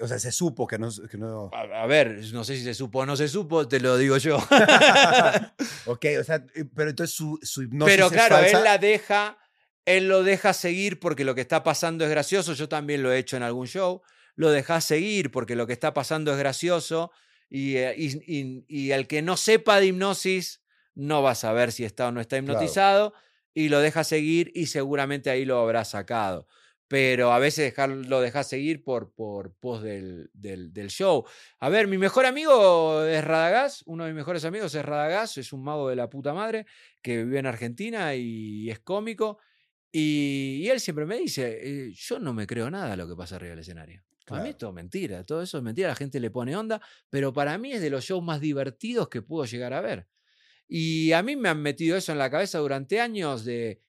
O sea, se supo que no. Que no... A, a ver, no sé si se supo o no se supo, te lo digo yo. [laughs] ok, o sea, eh, pero entonces su, su hipnosis Pero es claro, falsa. él la deja, él lo deja seguir porque lo que está pasando es gracioso. Yo también lo he hecho en algún show. Lo deja seguir porque lo que está pasando es gracioso. Y, eh, y, y- y el que no sepa de hipnosis no va a saber si está o no está hipnotizado. Y lo deja seguir y seguramente ahí lo habrá sacado. Pero a veces dejar, lo deja seguir por, por post del, del, del show. A ver, mi mejor amigo es Radagás. Uno de mis mejores amigos es Radagás. Es un mago de la puta madre que vive en Argentina y es cómico. Y, y él siempre me dice, eh, yo no me creo nada lo que pasa arriba del escenario. Para mí es todo mentira, todo eso es mentira, la gente le pone onda, pero para mí es de los shows más divertidos que puedo llegar a ver. Y a mí me han metido eso en la cabeza durante años de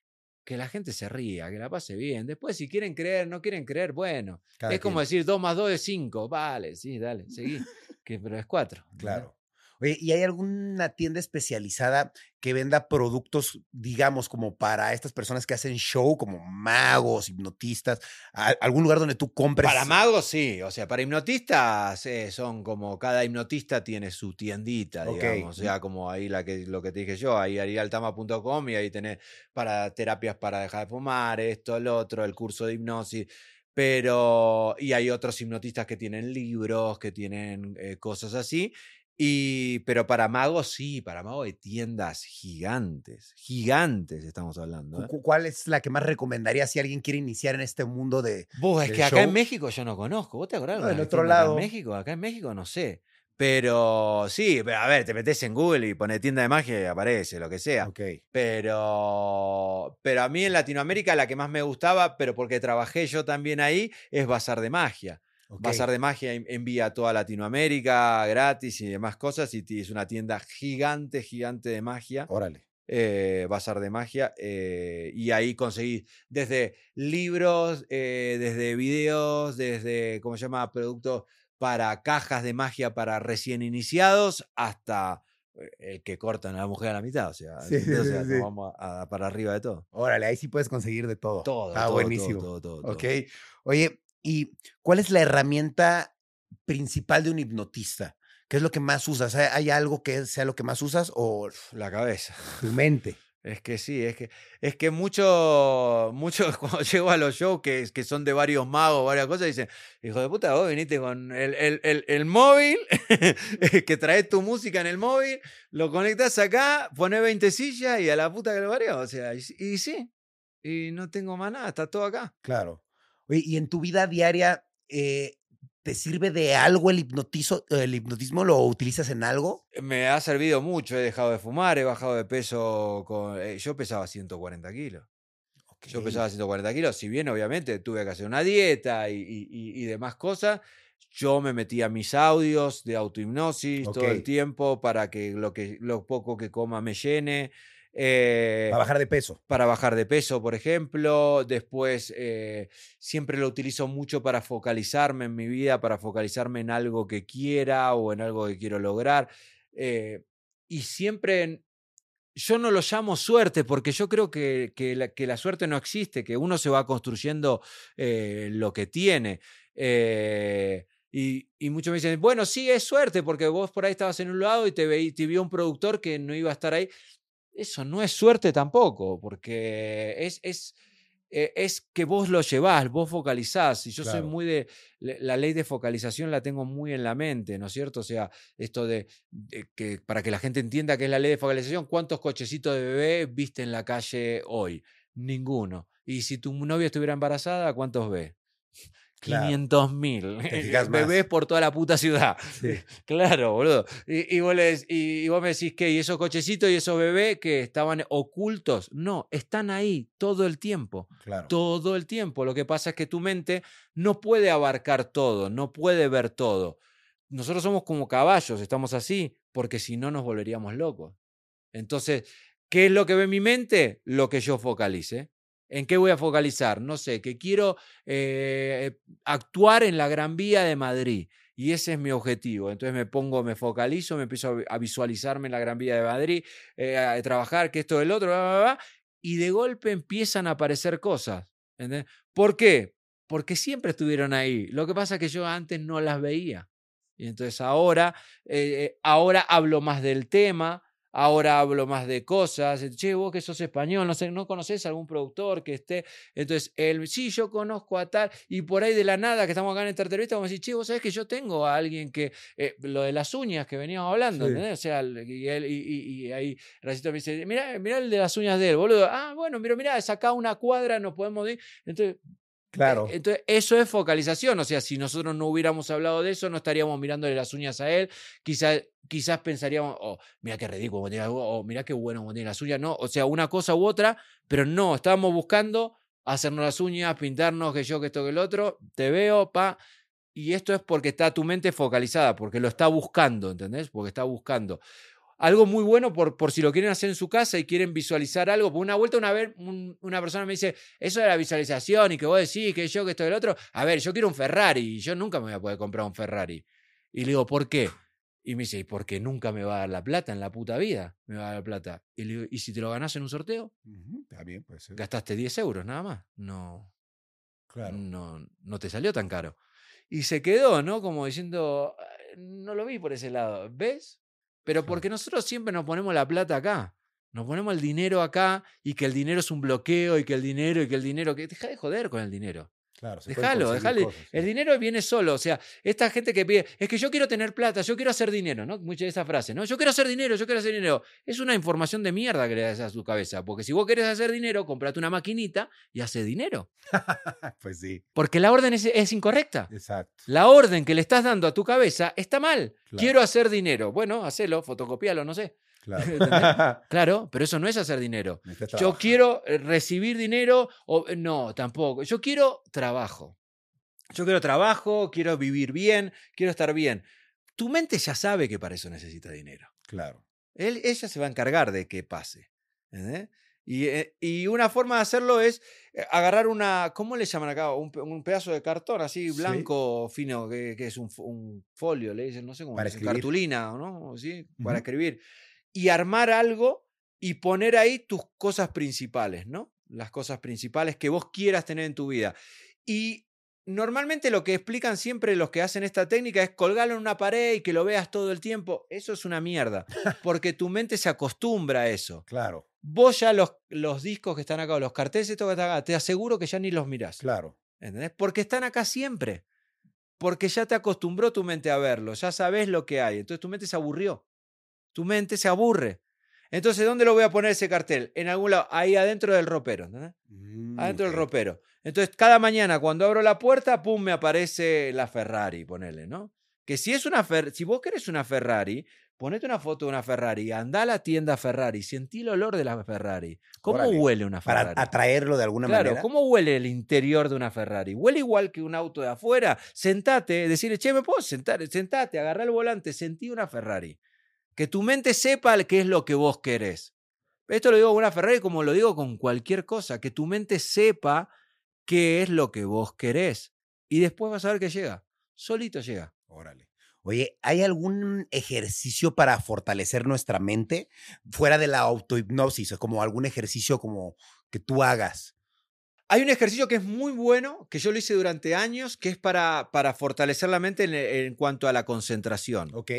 que la gente se ría, que la pase bien. Después, si quieren creer, no quieren creer, bueno. Cada es como decir 2 más 2 es 5. Vale, sí, dale, seguí. [laughs] que, pero es 4. Claro. Oye, ¿y hay alguna tienda especializada que venda productos, digamos, como para estas personas que hacen show, como magos, hipnotistas? ¿Al- ¿Algún lugar donde tú compres? Para magos, sí. O sea, para hipnotistas eh, son como cada hipnotista tiene su tiendita, digamos. O sea, como ahí la que, lo que te dije yo, ahí arialtama.com y ahí tenés para terapias para dejar de fumar, esto, el otro, el curso de hipnosis. Pero, y hay otros hipnotistas que tienen libros, que tienen eh, cosas así. Y, pero para magos sí, para magos de tiendas gigantes, gigantes estamos hablando. ¿eh? Cu- ¿Cuál es la que más recomendaría si alguien quiere iniciar en este mundo de... Vos, es que acá en show? México yo no conozco. ¿Vos te acordás? No, del otro tienda acá lado. En México, acá en México no sé. Pero sí, a ver, te metes en Google y pones tienda de magia y aparece, lo que sea. Ok. Pero, pero a mí en Latinoamérica la que más me gustaba, pero porque trabajé yo también ahí, es Bazar de Magia. Bazar de Magia en- envía a toda Latinoamérica gratis y demás cosas. Y es una tienda gigante, gigante de magia. Órale. eh, Bazar de Magia. eh, y ahí conseguí desde libros, eh, desde videos, desde, ¿cómo se llama? Productos para cajas de magia para recién iniciados, hasta eh, el que cortan a la mujer a la mitad. O sea, Sí, sí, o sí, sea, sí. nos vamos a- a- para arriba de todo. Órale, ahí sí puedes conseguir de todo. Todo. Ah, todo, buenísimo. todo, todo, todo, Ok. Oye, ¿y cuál es la herramienta principal de un hipnotista? ¿Qué es lo que más usas? ¿Hay- ¿Hay algo que sea lo que más usas o La cabeza. tu mente? [laughs] Es que sí, es que, es que mucho, mucho [laughs] cuando llego a los shows que, que son de varios magos, varias cosas, dicen, hijo de puta, vos viniste con el, el, el, el móvil, [laughs] que traes tu música en el móvil, lo conectás acá, pones 20 sillas y a la puta que lo parió. O sea, y, y sí, y no tengo más nada, está todo acá. Claro. Oye, ¿y en tu vida diaria eh, te sirve de algo el, hipnotizo, el hipnotismo? ¿Lo utilizas en algo? Me ha servido mucho, he dejado de fumar, he bajado de peso, con, eh, yo pesaba 140 kilos. Yo Ok. pesaba 140 kilos, si bien obviamente tuve que hacer una dieta y, y- y- demás cosas, yo me metía mis audios de autohipnosis todo Ok. el tiempo para que lo, que lo poco que coma me llene. Eh, Para bajar de peso. para bajar de peso, por ejemplo. Después, eh, siempre lo utilizo mucho para focalizarme en mi vida, para focalizarme en algo que quiera o en algo que quiero lograr. Eh, y siempre, en- yo no lo llamo suerte, porque yo creo que, que la, que la suerte no existe, que uno se va construyendo eh, lo que tiene. Eh, y, y muchos me dicen, bueno, sí, es suerte, porque vos por ahí estabas en un lado y te, veí, te vio un productor que no iba a estar ahí. Eso no es suerte tampoco, porque es, es, eh, es que vos lo llevás, vos focalizás. Y yo soy muy de. La ley de focalización la tengo muy en la mente, ¿no es cierto? O sea, esto de, de que para que la gente entienda qué es la ley de focalización, ¿cuántos cochecitos de bebé viste en la calle hoy? Ninguno. Y si tu novia estuviera embarazada, ¿cuántos ves? Claro. 500 mil. [laughs] Bebés por toda la puta ciudad. Sí. [laughs] Claro, boludo. Y, y vos, le dec- y- y vos me decís que, ¿y esos cochecitos y esos bebés que estaban ocultos? No, están ahí todo el tiempo. Claro. Todo el tiempo. Lo que pasa es que tu mente no puede abarcar todo, no puede ver todo. Nosotros somos como caballos, estamos así, porque si no nos volveríamos locos. Entonces, ¿qué es lo que ve mi mente? Lo que yo focalice. ¿En qué voy a focalizar? No sé, que quiero eh, actuar en la Gran Vía de Madrid. Y ese es mi objetivo. Entonces me pongo, me focalizo, me empiezo a vi- a visualizarme en la Gran Vía de Madrid, eh, a trabajar, que esto, el otro, bla, bla, bla, y de golpe empiezan a aparecer cosas. ¿entendés? ¿Por qué? Porque siempre estuvieron ahí. Lo que pasa es que yo antes no las veía. Y entonces ahora, eh, ahora hablo más del tema, ahora hablo más de cosas. Che, vos que sos español, no sé, ¿no conoces algún productor que esté? Entonces, él, sí, yo conozco a tal, y por ahí de la nada, que estamos acá en esta entrevista, vamos a decir, che, vos sabés que yo tengo a alguien que, eh, lo de las uñas que veníamos hablando, Sí. ¿entendés? O sea, y, él, y, y- y ahí Racito me dice, mirá, mirá el de las uñas de él, boludo. Ah, bueno, mira, mirá, es acá una cuadra, nos podemos ir. Entonces, Claro. eh, Entonces, eso es focalización. O sea, si nosotros no hubiéramos hablado de eso, no estaríamos mirándole las uñas a él. Quizás, quizás pensaríamos, oh, mira qué ridículo, o mira qué bueno como tiene las uñas. No, o sea, una cosa u otra, pero no, estábamos buscando hacernos las uñas, pintarnos, que yo, que esto, que el otro. Te veo, pa. Y esto es porque está tu mente focalizada, porque lo está buscando, ¿entendés? Porque está buscando. Algo muy bueno por, por si lo quieren hacer en su casa y quieren visualizar algo. Por una vuelta, una vez, un- una persona me dice, eso de la visualización y que vos decís que yo, que esto, que el otro. A ver, yo quiero un Ferrari y yo nunca me voy a poder comprar un Ferrari. Y le digo, ¿por qué? Y me dice, "Y porque nunca me va a dar la plata en la puta vida. Me va a dar la plata. Y le digo, ¿y si te lo ganás en un sorteo? Ujú, Está bien, puede ser. Gastaste 10 euros nada más. No, Claro. no, no te salió tan caro. Y se quedó, ¿no? Como diciendo, "Ah, no lo vi por ese lado. ¿Ves? Pero porque nosotros siempre nos ponemos la plata acá. Nos ponemos el dinero acá y que el dinero es un bloqueo y que el dinero y que el dinero, que deja de joder con el dinero. Claro, se Déjalo, cosas, sí. El dinero viene solo. O sea, esta gente que pide, es que yo quiero tener plata, yo quiero hacer dinero, ¿no? Mucha de esa frase, ¿no? Yo quiero hacer dinero, yo quiero hacer dinero. Es una información de mierda que le das a su cabeza. Porque si vos querés hacer dinero, comprate una maquinita y hace dinero. [laughs] Pues sí, Porque la orden es, es incorrecta. exacto. La orden que le estás dando a tu cabeza está mal. Claro. Quiero hacer dinero. Bueno, hacelo, fotocopialo, no sé. Claro. [laughs] [laughs] Claro, pero eso no es hacer dinero. Yo quiero eh, recibir dinero o no, tampoco. Yo quiero trabajo. Yo quiero trabajo, quiero vivir bien, quiero estar bien. Tu mente ya sabe que para eso necesita dinero. Claro. Él, ella se va a encargar de que pase. Y, eh, y una forma de hacerlo es eh, agarrar una, ¿cómo le llaman acá? Un, un pedazo de cartón así, Sí. blanco, fino, que, que es un, fo- un folio, le dicen, no sé cómo, Para escribir. cartulina, ¿no? ¿Sí? Para escribir. Y armar algo y poner ahí tus cosas principales, ¿no? Las cosas principales que vos quieras tener en tu vida. Y normalmente lo que explican siempre los que hacen esta técnica es colgarlo en una pared y que lo veas todo el tiempo. Eso es una mierda, [laughs] porque tu mente se acostumbra a eso. Claro, Vos ya los, los discos que están acá, los carteles estos que están acá, te aseguro que ya ni los mirás. claro. ¿Entendés? Porque están acá siempre. Porque ya te acostumbró tu mente a verlo, ya sabes lo que hay. Entonces tu mente se aburrió. Tu mente se aburre. Entonces, ¿dónde lo voy a poner ese cartel? En algún lado, ahí adentro del ropero. Mm, Adentro del ropero. Entonces, cada mañana cuando abro la puerta, pum, me aparece la Ferrari, ponele, ¿no? Que si es una Fer si vos querés una Ferrari, ponete una foto de una Ferrari, anda a la tienda Ferrari, sentí el olor de la Ferrari. ¿Cómo Órale. huele una Ferrari? Para atraerlo de alguna Claro, manera. ¿cómo huele el interior de una Ferrari? ¿Huele igual que un auto de afuera? Sentate, decirle, che, ¿me puedo sentar? Sentate, agarrá el volante, sentí una Ferrari. Que tu mente sepa qué es lo que vos querés. Esto lo digo con una Ferrari como lo digo con cualquier cosa. Que tu mente sepa qué es lo que vos querés. Y después vas a ver que llega. Solito llega. Órale. Oye, ¿hay algún ejercicio para fortalecer nuestra mente fuera de la autohipnosis? O como algún ejercicio como que tú hagas. Hay un ejercicio que es muy bueno, que yo lo hice durante años, que es para, para fortalecer la mente en, en cuanto a la concentración. ¿Ok?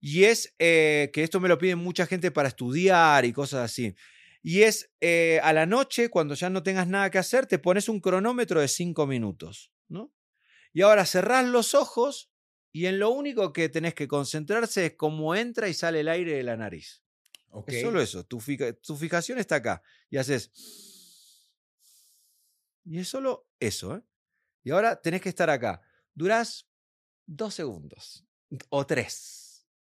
Y es eh, que esto me lo piden mucha gente para estudiar y cosas así. Y es eh, a la noche, cuando ya no tengas nada que hacer, te pones un cronómetro de cinco minutos, ¿no? Y ahora cerrás los ojos y en lo único que tenés que concentrarse es cómo entra y sale el aire de la nariz. Ok. Es solo eso. Tu, fica- tu fijación está acá. Y haces. Y es solo eso, ¿eh? Y ahora tenés que estar acá. Durás dos segundos. O tres.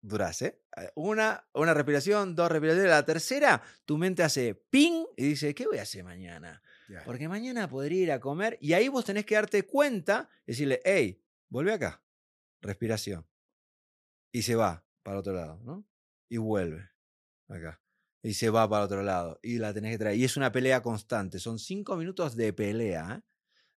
Durás, ¿eh? Una, una respiración, dos respiraciones. La tercera, tu mente hace ping y dice, ¿qué voy a hacer mañana? Porque mañana podría ir a comer. Y ahí vos tenés que darte cuenta y decirle, hey, vuelve acá. Respiración. Y se va para otro lado, ¿no? Y vuelve acá. Y se va para otro lado. Y la tenés que traer. Y es una pelea constante. Son cinco minutos de pelea, ¿eh?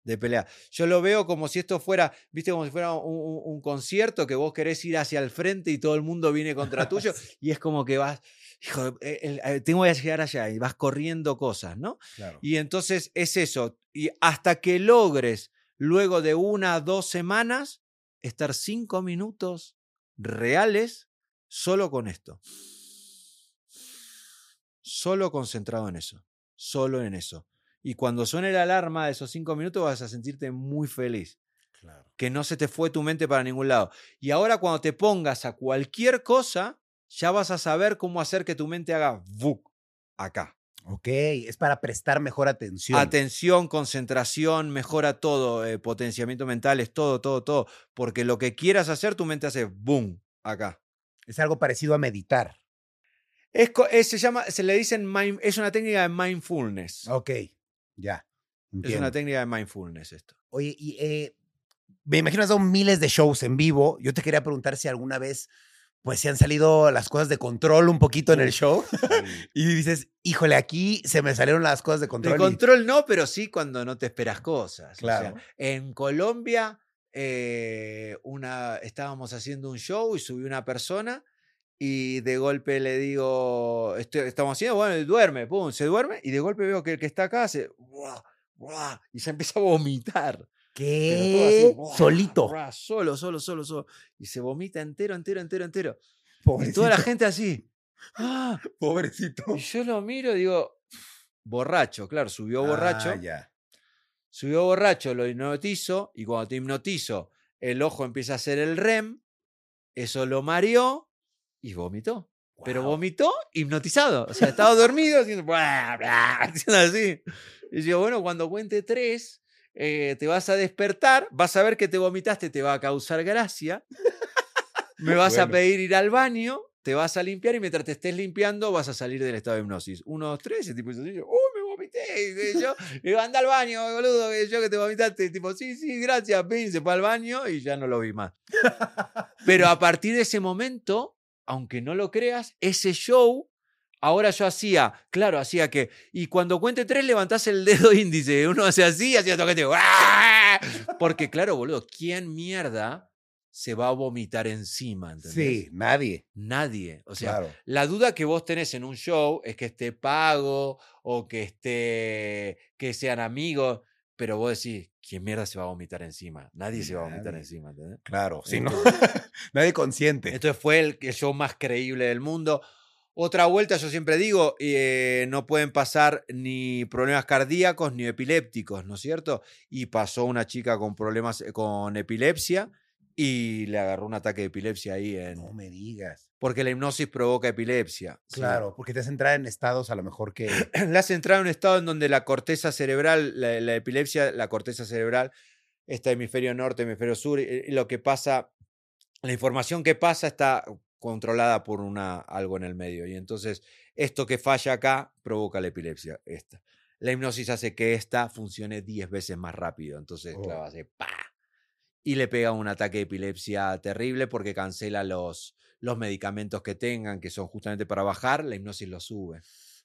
De pelea. Yo lo veo como si esto fuera, viste, como si fuera un, un- un concierto que vos querés ir hacia el frente y todo el mundo viene contra [laughs] tuyo. y es como que vas, hijo, eh, el- eh, tengo que llegar allá y vas corriendo cosas, ¿no? Claro. Y entonces es eso. Y hasta que logres, luego de una, dos semanas, estar cinco minutos reales solo con esto. Solo concentrado en eso. Solo en eso. Y cuando suene la alarma de esos cinco minutos vas a sentirte muy feliz. Claro. Que no se te fue tu mente para ningún lado. Y ahora cuando te pongas a cualquier cosa, ya vas a saber cómo hacer que tu mente haga ¡vuc! acá. Ok, es para prestar mejor atención. Atención, concentración, mejora todo, eh, potenciamiento mental, es todo, todo, todo. Porque lo que quieras hacer, tu mente hace boom acá. es algo parecido a meditar. Es, es- se llama, se le dicen, mind- es una técnica de mindfulness. Ok, ya. es entiendo. una técnica de mindfulness esto. Oye, y eh, me imagino has dado miles de shows en vivo. Yo te quería preguntar si alguna vez, pues, se han salido las cosas de control un poquito en el show. [laughs] y dices, híjole, aquí se me salieron las cosas de control. De y- control no, pero sí cuando no te esperas cosas. O sea, Claro. en Colombia, eh, una, estábamos haciendo un show y subió una persona y de golpe le digo, "Estoy- estamos haciendo, bueno, y duerme, pum, se duerme y de golpe veo que el que está acá hace, "Buah, buah", y se [laughs] empieza a vomitar. Así, ¿Qué? "Buah, Solito. buah", solo, solo, solo, solo. Y se vomita entero, entero, entero, entero. Y toda la gente así. "Ah", [laughs] Pobrecito. Y yo lo miro y digo, borracho, claro, subió borracho. Ah, ya. Subió borracho, lo hipnotizo y cuando te hipnotizo, el ojo empieza a hacer el REM, eso lo mareó y vomitó. Pero Wow. vomitó hipnotizado. O sea, estaba dormido haciendo, bla, bla, [laughs] haciendo así. Y yo, bueno, cuando cuente tres, eh, te vas a despertar, vas a ver que te vomitaste, te va a causar gracia. Me vas a Bueno. pedir ir al baño, te vas a limpiar y mientras te estés limpiando vas a salir del estado de hipnosis. Uno, dos, tres, y el tipo dice, así, ¡uh, me vomité! Y yo, y yo, anda al baño, boludo, que yo que te vomitaste. Y tipo, sí, sí, gracias, pin, se fue al baño y ya no lo vi más. Pero a partir de ese momento, aunque no lo creas, ese show, ahora yo hacía, claro, hacía que, y cuando cuente tres levantás el dedo [laughs] índice, uno hace así, hacía toquete, ¡ah! porque claro, boludo, ¿quién mierda se va a vomitar encima? ¿entendés? Sí, nadie. Nadie. O sea, claro. la duda que vos tenés en un show es que esté pago o que esté, que sean amigos, pero vos decís, ¿quién mierda se va a vomitar encima? Nadie se va a vomitar Nadie. encima, ¿entendés? Claro, sí, no. [laughs] Nadie consciente. Entonces fue el, el show más creíble del mundo. Otra vuelta, yo siempre digo, eh, no pueden pasar ni problemas cardíacos ni epilépticos, ¿no es cierto? Y pasó una chica con problemas eh, con epilepsia y le agarró un ataque de epilepsia ahí en... No me digas. Porque la hipnosis provoca epilepsia. ¿sí? Claro, porque te hace entrar en estados a lo mejor que. [clears throat] le hace entrar a un estado en donde la corteza cerebral, la, la epilepsia, la corteza cerebral, está hemisferio norte, hemisferio sur, y, y lo que pasa, la información que pasa está controlada por una, algo en el medio. Y entonces, esto que falla acá provoca la epilepsia. Esta. La hipnosis hace que esta funcione 10 veces más rápido. Entonces, claro, Oh. hace ¡pa! Y le pega un ataque de epilepsia terrible porque cancela los, los medicamentos que tengan, que son justamente para bajar, la hipnosis lo sube.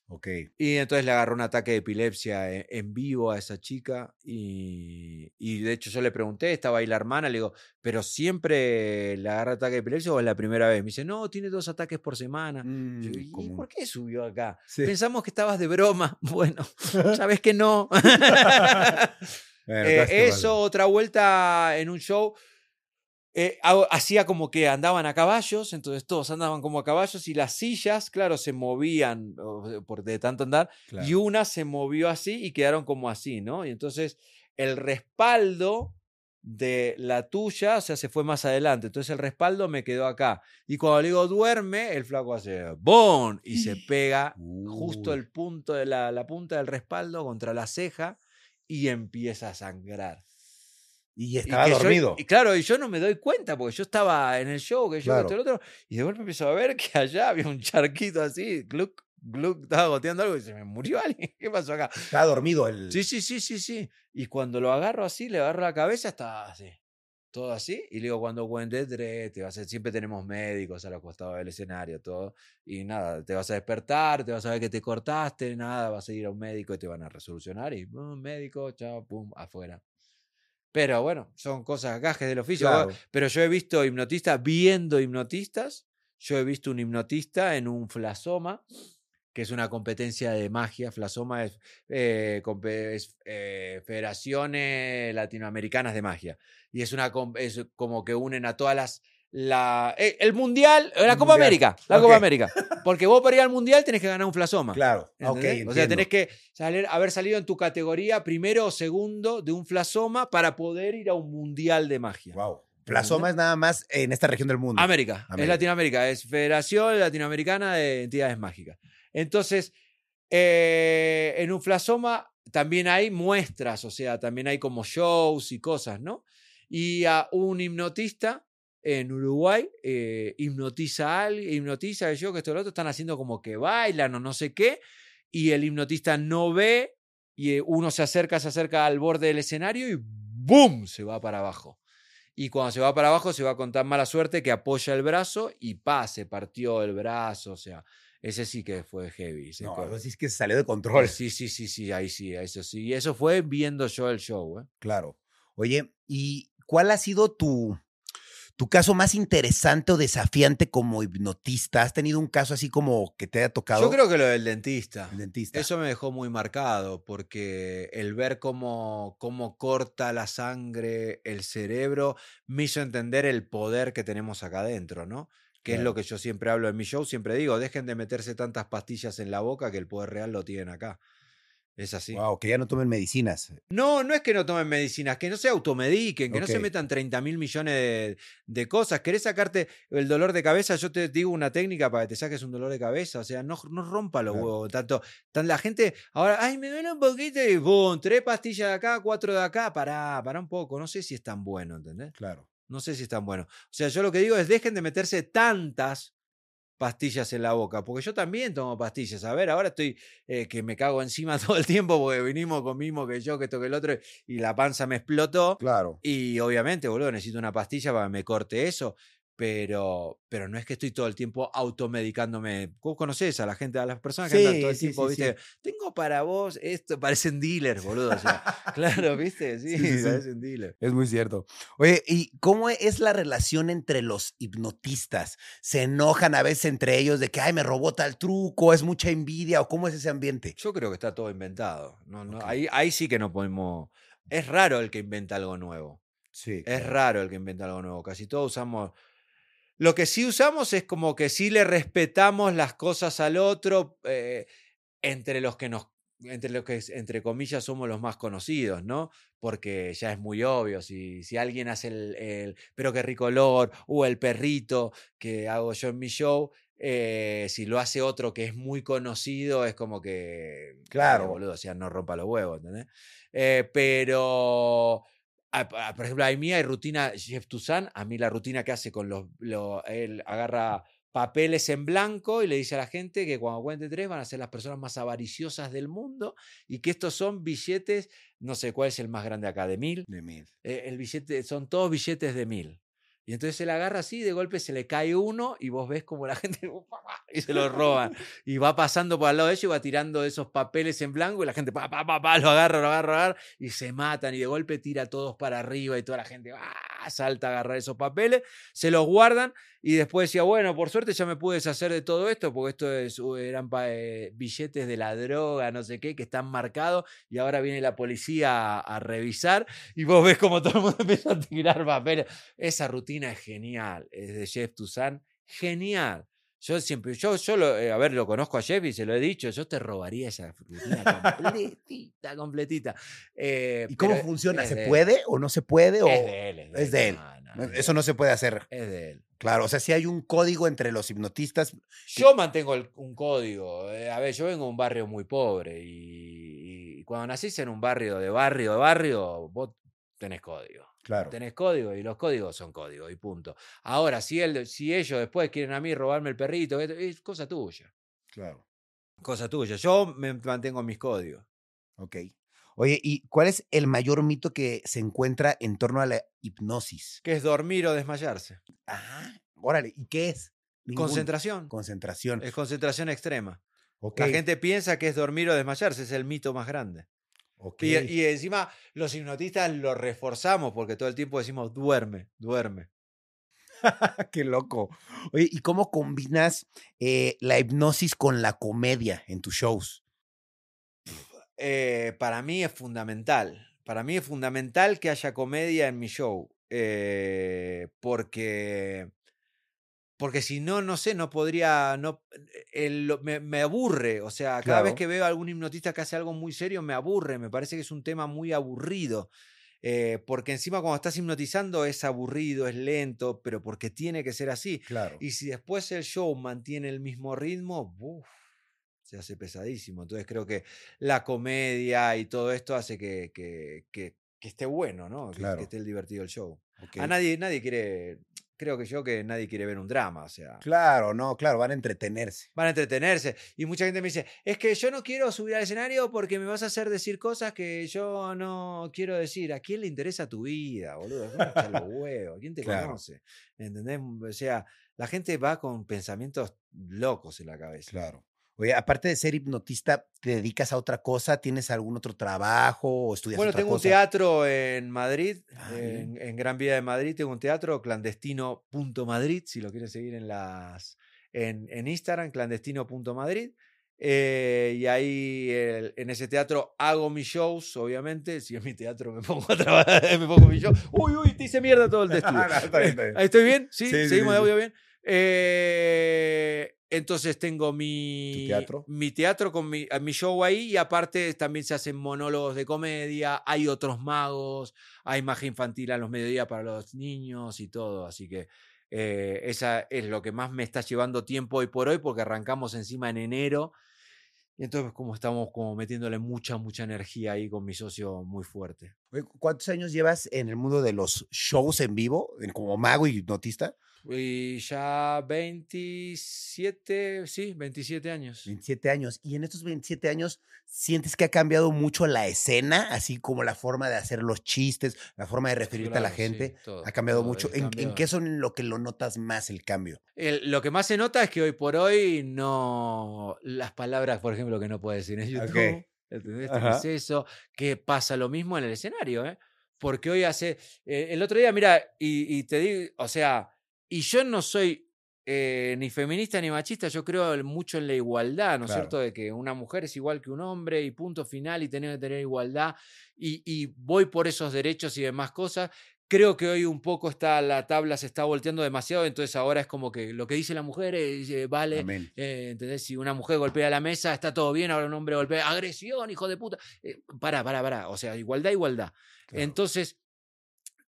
Ok. Y entonces le agarró un ataque de epilepsia e- en vivo a esa chica y, y de hecho yo le pregunté, estaba ahí la hermana, le digo, ¿pero siempre le agarra ataque de epilepsia o es la primera vez? Me dice, no, tiene dos ataques por semana. Yo, Mm, ¿y por qué subió acá? Sí. Pensamos que estabas de broma. [laughs] Bueno, [laughs] sabes que no. Bueno, [laughs] Eh, eso, otra vuelta en un show. Eh, ha- hacía como que andaban a caballos, entonces todos andaban como a caballos y las sillas, claro, se movían por de tanto andar y una se movió así y quedaron como así, ¿no? Y entonces el respaldo de la tuya, o sea, se fue más adelante. Entonces el respaldo me quedó acá. Y cuando le digo duerme, el flaco hace ¡BOM! Y se [laughs] pega justo el punto de la, la punta del respaldo contra la ceja y empieza a sangrar. Y Y estaba yo- dormido. y claro, y yo no me doy cuenta porque yo estaba en el show, que yo, que esto, Claro. el otro, y de golpe empiezo a ver que allá había un charquito así, gluc, gluc, estaba goteando algo y se me murió [laughs] alguien. ¿Qué pasó acá? Estaba dormido el. Sí, sí, sí, sí, sí. Y cuando lo agarro así, le agarro la cabeza, estaba así. Todo así. Y le digo, cuando cuente tres, te vas a, siempre tenemos médicos a los costados del escenario, todo. Y nada, te vas a despertar, te vas a ver que te cortaste, nada, vas a ir a un médico y te van a resolucionar. Y un médico, chao, pum, afuera. Pero bueno, son cosas gajes del oficio. Claro. Pero yo he visto hipnotistas viendo hipnotistas. Yo he visto un hipnotista en un flasoma, que es una competencia de magia. Flasoma es, eh, es, eh, federaciones latinoamericanas de magia. Y es, una, es como que unen a todas las... La, eh, el mundial, la Copa Mundial. América, la. Copa América. Porque vos para ir al mundial tenés que ganar un flasoma. Claro. O sea, tenés que salir- haber salido en tu categoría primero o segundo de un flasoma para poder ir a un mundial de magia. Wow. Plasoma es nada más en esta región del mundo. América, es América. Latinoamérica, es Federación Latinoamericana de Entidades Mágicas. Entonces, eh, en un flasoma también hay muestras, o sea, también hay como shows y cosas, ¿no? Y a un hipnotista en Uruguay eh, hipnotiza a alguien, hipnotiza que yo, que esto lo otro, están haciendo como que bailan o no sé qué, y el hipnotista no ve, y eh, uno se acerca, se acerca al borde del escenario y ¡boom! se va para abajo. Y cuando se va para abajo, se va con tan mala suerte que apoya el brazo y pa, se partió el brazo. O sea, ese sí que fue heavy. No, algo así es que se salió de control. Sí, sí, sí, sí, ahí sí, eso sí. Y eso fue viendo yo el show, ¿eh? Claro. Oye, ¿y cuál ha sido tu, tu caso más interesante o desafiante como hipnotista? ¿Has tenido un caso así como que te haya tocado? Yo creo que lo del dentista. El dentista. Eso me dejó muy marcado porque el ver cómo, cómo corta la sangre el cerebro me hizo entender el poder que tenemos acá adentro, ¿no? Que es Claro. lo que yo siempre hablo en mi show, siempre digo, dejen de meterse tantas pastillas en la boca que el poder real lo tienen acá. Es así. Wow, que ya no tomen medicinas. No, no es que no tomen medicinas, que no se automediquen, que no se metan 30 mil millones de, de cosas. ¿Querés sacarte el dolor de cabeza? Yo te digo una técnica para que te saques un dolor de cabeza. O sea, no, no rompa los Claro. huevos. Tanto, tan la gente ahora, ay, me duele un poquito y boom, tres pastillas de acá, cuatro de acá. Pará, pará un poco. No sé si es tan bueno, ¿entendés? Claro. No sé si es tan bueno. O sea, yo lo que digo es dejen de meterse tantas pastillas en la boca, porque yo también tomo pastillas. A ver, ahora estoy eh, que me cago encima [laughs] todo el tiempo porque vinimos con mismo que yo, que esto que el otro, y la panza me explotó. Claro. Y obviamente, boludo, necesito una pastilla para que me corte eso. Pero, pero no es que estoy todo el tiempo automedicándome. Vos conocés a la gente, a las personas que andan Sí, todo el sí, tiempo, sí, viste, tengo para vos esto, parecen dealers, [laughs] boludo. O sea, claro, viste, sí, parecen dealers. Es muy cierto. Oye, ¿y cómo es la relación entre los hipnotistas? ¿Se enojan a veces entre ellos de que, ay, me robó tal truco, es mucha envidia o cómo es ese ambiente? Yo creo que está todo inventado. No, no, ahí, ahí sí que no podemos. Es raro el que inventa algo nuevo. Sí. Es raro el que inventa algo nuevo. Casi todos usamos. Lo que sí usamos es como que sí le respetamos las cosas al otro eh, entre los que nos. Entre los que, entre comillas, somos los más conocidos, ¿no? Porque ya es muy obvio. Si, si alguien hace el, el Pero qué rico olor, o el perrito que hago yo en mi show, eh, si lo hace otro que es muy conocido, es como que. Claro. boludo, o sea, no rompa los huevos, ¿entendés? Eh, pero. Ah, pa- Por ejemplo, a mí hay rutina, Jeff Toussaint, a mí la rutina que hace con los, lo- él agarra papeles en blanco y le dice a la gente que cuando cuente tres van a ser las personas más avariciosas del mundo y que estos son billetes, no sé cuál es el más grande acá, de mil. De mil. eh, el billete, son todos billetes de mil. Y entonces él agarra así, de golpe se le cae uno y vos ves como la [laughs] gente y se lo roban. Y va pasando por al lado de ellos y va tirando esos papeles en blanco y la gente pa, pa, pa, pa, lo agarra, lo agarra, lo agarra y se matan y de golpe tira todos para arriba y toda la gente ¡ah! salta a agarrar esos papeles, se los guardan y después decía, bueno, por suerte ya me pude deshacer de todo esto porque esto es, eran eh, billetes de la droga, no sé qué, que están marcados y ahora viene la policía a, a revisar y vos ves como [laughs] todo el mundo empieza a tirar papeles. Esa rutina es genial, es de Jeff Toussaint, genial. Yo siempre, yo, yo lo, eh, a ver, lo conozco a Jeff y se lo he dicho, yo te robaría esa rutina completita, [laughs] completita. Eh, ¿Y cómo funciona? ¿Se puede o no se puede? O... Es de él. es de él. No, no, No, es de Eso no se puede hacer. Es de él. Claro, o sea, si hay un código entre los hipnotistas. Yo mantengo el- un código. eh, A ver, yo vengo de un barrio muy pobre y, y cuando nacís en un barrio de barrio de barrio, vos tenés código. Claro. Tenés código y los códigos son códigos y punto. Ahora, si, él, si ellos después quieren a mí robarme el perrito, es cosa tuya. Claro. Cosa tuya. Yo me mantengo mis códigos. Ok. Oye, ¿y cuál es el mayor mito que se encuentra en torno a la hipnosis? Que es dormir o desmayarse. Ah, órale, ¿y qué es? Concentración. Concentración. Es concentración extrema. Ok. La gente piensa que es dormir o desmayarse, es el mito más grande. ok. Y, y encima los hipnotistas lo reforzamos porque todo el tiempo decimos duerme, duerme. [laughs] Qué loco. Oye, ¿y cómo combinas eh, la hipnosis con la comedia en tus shows? Eh, para mí es fundamental. Para mí es fundamental que haya comedia en mi show. eh, porque. Porque si no, no sé, no podría. No, el- lo- me, me aburre. O sea, cada vez que veo a algún hipnotista que hace algo muy serio, me aburre. Me parece que es un tema muy aburrido. eh, porque encima cuando estás hipnotizando es aburrido, es lento, pero porque tiene que ser así. Claro. Y si después el show mantiene el mismo ritmo, uf, se hace pesadísimo. Entonces creo que la comedia y todo esto hace que, que- que- que esté bueno, ¿no? Que- Que, Claro. esté divertido el show. Ok. A nadie, nadie quiere, creo que yo que nadie quiere ver un drama, o sea. Claro, no, claro, van a entretenerse. Van a entretenerse. Y mucha gente me dice, es que yo no quiero subir al escenario porque me vas a hacer decir cosas que yo no quiero decir. ¿A quién le interesa tu vida, boludo? Los huevos. ¿Quién te Claro. conoce? ¿Entendés? O sea, la gente va con pensamientos locos en la cabeza. Claro. Oye, aparte de ser hipnotista, ¿te dedicas a otra cosa? ¿Tienes algún otro trabajo o estudias Bueno, otra tengo un teatro en Madrid, Ah, en, en Gran Vía de Madrid, tengo un teatro, clandestino.madrid, si lo quieren seguir en, las, en, en Instagram, clandestino.madrid. Eh, y ahí el- en ese teatro hago mis shows, obviamente. Si es mi teatro, me [laughs] pongo a trabajar, me pongo mi show. Uy, uy, te hice mierda todo el [laughs] bien. Ahí estoy bien, sí, seguimos sí, de audio bien. Eh, Entonces tengo mi teatro? mi teatro con mi, mi show ahí y aparte también se hacen monólogos de comedia, hay otros magos, hay magia infantil a los mediodías para los niños y todo, así que eh, esa es lo que más me está llevando tiempo hoy por hoy porque arrancamos encima en enero y entonces como estamos como metiéndole mucha, mucha energía ahí con mi socio muy fuerte. ¿Cuántos años llevas en el mundo de los shows en vivo, como mago y hipnotista? Y ya 27, sí, 27 años. 27 años. Y en estos 27 años, ¿sientes que ha cambiado mucho la escena? Así como la forma de hacer los chistes, la forma de referirte a la Claro, sí, gente. todo, ha cambiado todo, mucho. ¿En, en qué son lo que lo notas más el cambio? El- lo que más se nota es que hoy por hoy no. Las palabras, por ejemplo, que no puedes decir en YouTube. Ok. ¿Entendés? Tenés eso. Que pasa lo mismo en el escenario, ¿eh? Porque hoy hace. eh, el otro día, mira, y, y te digo, o sea, y yo no soy eh, ni feminista ni machista, yo creo mucho en la igualdad, ¿no es Claro. cierto? De que una mujer es igual que un hombre y punto final y tiene que tener igualdad. Y, y voy por esos derechos y demás cosas. Creo que hoy un poco está, la tabla se está volteando demasiado, entonces ahora es como que lo que dice la mujer es, eh, vale, eh, ¿entendés? Si una mujer golpea la mesa, está todo bien, ahora un hombre golpea, agresión, hijo de puta. Eh, pará, pará, pará, o sea, igualdad, igualdad. Claro. Entonces,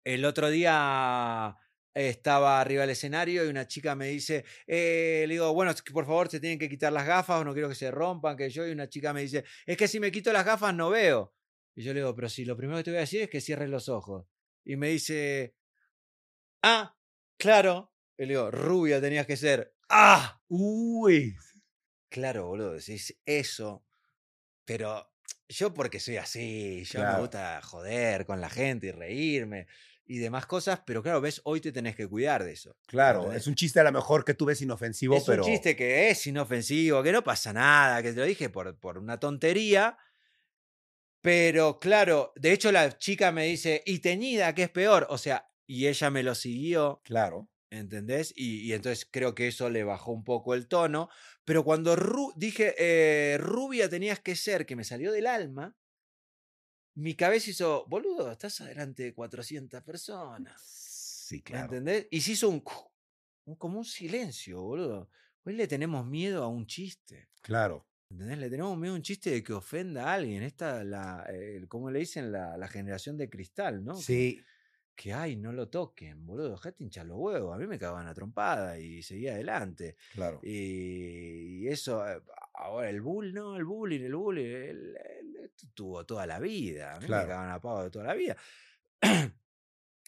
el otro día estaba arriba del escenario y una chica me dice, eh, le digo, bueno, por favor se tienen que quitar las gafas, no quiero que se rompan, que yo, y una chica me dice, es que si me quito las gafas no veo. Y yo le digo, pero si lo primero que te voy a decir es que cierres los ojos. Y me dice, ah, claro. Y le digo, rubia tenías que ser. Ah, Uy. claro, boludo, decís eso. Pero yo porque soy así, yo Claro. me gusta joder con la gente y reírme y demás cosas, pero claro, ves, hoy te tenés que cuidar de eso. Claro, ¿entendés? es un chiste a lo mejor que tú ves inofensivo, Es pero. un chiste que es inofensivo, que no pasa nada, que te lo dije por, por una tontería. Pero claro, de hecho la chica me dice, y teñida, que es peor. O sea, y ella me lo siguió, Claro. ¿entendés? Y, y entonces creo que eso le bajó un poco el tono. Pero cuando ru- dije, eh, rubia tenías que ser, que me salió del alma, mi cabeza hizo, boludo, estás adelante de 400 personas. Sí, claro. ¿Entendés? Y se hizo un, un- como un silencio, boludo. Hoy le tenemos miedo a un chiste. Claro. ¿Entendés? Le tenemos miedo a un chiste de que ofenda a alguien. Esta, la, eh, ¿cómo le dicen? La, la generación de cristal, ¿no? Sí. Que, ay, no lo toquen, boludo. Dejate hinchar los huevos. A mí me cagaban a trompada y seguía adelante. Claro. Y, y eso, eh, ahora el bull, no, el bullying, el bullying, el- tuvo toda la vida. A mí Claro. me cagaban a pavo de toda la vida. [clears throat]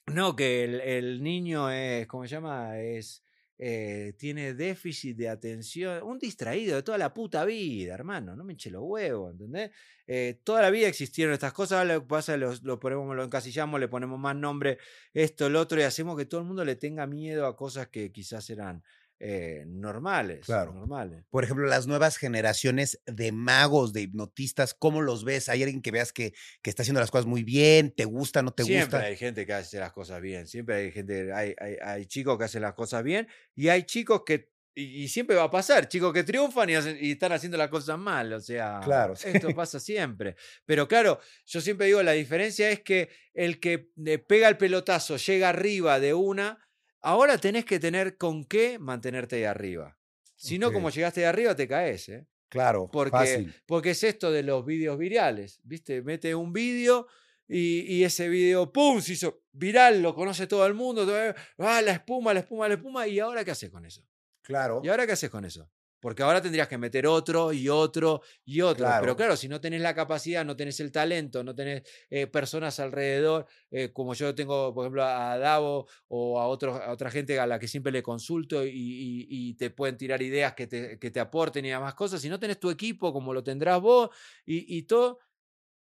no, que el, el niño es, ¿cómo se llama? Es, eh, tiene déficit de atención, un distraído de toda la puta vida, hermano, no me eche los huevos, ¿entendés? Eh, toda la vida existieron estas cosas, lo que pasa lo, lo ponemos, lo encasillamos, le ponemos más nombre, esto, lo otro, y hacemos que todo el mundo le tenga miedo a cosas que quizás eran eh, normales. Claro. Normales. Por ejemplo, las nuevas generaciones de magos, de hipnotistas, ¿cómo los ves? ¿Hay alguien que veas que, que está haciendo las cosas muy bien? ¿Te gusta, no te siempre gusta? hay gente que hace las cosas bien, siempre hay gente, hay, hay, hay chicos que hacen las cosas bien y hay chicos que, y, y siempre va a pasar, chicos que triunfan y, hacen- y están haciendo las cosas mal, o sea, Claro, sí. esto [laughs] pasa siempre. Pero claro, yo siempre digo, la diferencia es que el que le pega el pelotazo, llega arriba de una, ahora tenés que tener con qué mantenerte ahí arriba. Si no, como llegaste de arriba, te caes, ¿eh? Claro, Porque, fácil. porque es esto de los vídeos virales, ¿viste? Mete un vídeo y, y ese vídeo, ¡pum!, se hizo viral, lo conoce todo el mundo, todo- ah, la espuma, la espuma, la espuma, ¿y ahora qué haces con eso? Claro. ¿Y ahora qué haces con eso? Porque ahora tendrías que meter otro y otro y otro. Claro. Pero claro, si no tenés la capacidad, no tenés el talento, no tenés eh, personas alrededor, eh, como yo tengo, por ejemplo, a Davo o a, otros, a otra gente a la que siempre le consulto y, y- y te pueden tirar ideas que te, que te aporten y demás cosas. Si no tenés tu equipo como lo tendrás vos y, y todo,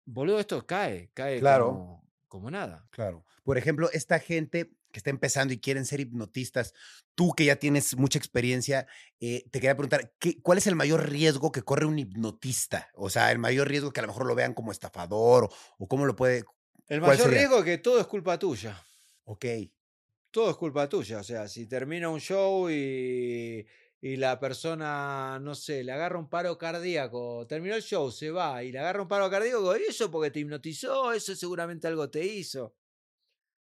boludo, esto cae, cae Claro. como, como nada. Claro. Por ejemplo, esta gente que está empezando y quieren ser hipnotistas, tú que ya tienes mucha experiencia, eh, te quería preguntar, ¿qué, ¿cuál es el mayor riesgo que corre un hipnotista? O sea, el mayor riesgo que a lo mejor lo vean como estafador o, o cómo lo puede... El ¿Cuál mayor riesgo es que todo es culpa tuya. Ok, todo es culpa tuya. O sea, si termina un show y, y la persona, no sé, le agarra un paro cardíaco, terminó el show, se va y le agarra un paro cardíaco, y eso porque te hipnotizó, eso seguramente algo te hizo.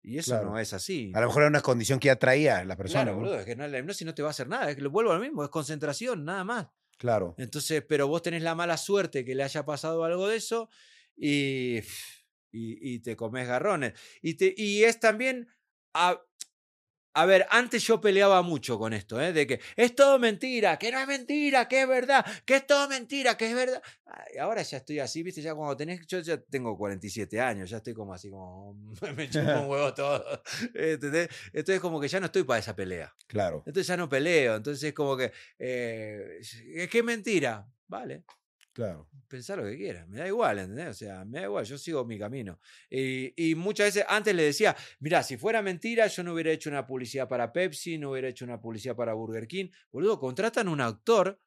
Y eso Claro. no es así. A lo mejor era una condición que ya traía la persona. Claro, ¿no? boludo, es que no, la hipnosis no te va a hacer nada, es que lo vuelvo a lo mismo, es concentración, nada más. Claro. Entonces, pero vos tenés la mala suerte que le haya pasado algo de eso y, y, y te comes garrones. Y, te, y es también, a, a ver, antes yo peleaba mucho con esto, ¿eh? de que es todo mentira, que no es mentira, que es verdad, que es todo mentira, que es verdad. Ay, ahora ya estoy así, viste, ya cuando tenés, yo ya tengo 47 años, ya estoy como así, como [laughs] me chupo un huevo todo. [laughs] ¿entendés? Entonces como que ya no estoy para esa pelea. Claro. Entonces ya no peleo. Entonces es como que. eh, es que es mentira. Vale, Claro. pensá lo que quieras. Me da igual, ¿entendés? O sea, me da igual, yo sigo mi camino. Y, y muchas veces antes le decía, mira, si fuera mentira, yo no hubiera hecho una publicidad para Pepsi, no hubiera hecho una publicidad para Burger King. Boludo, contratan un actor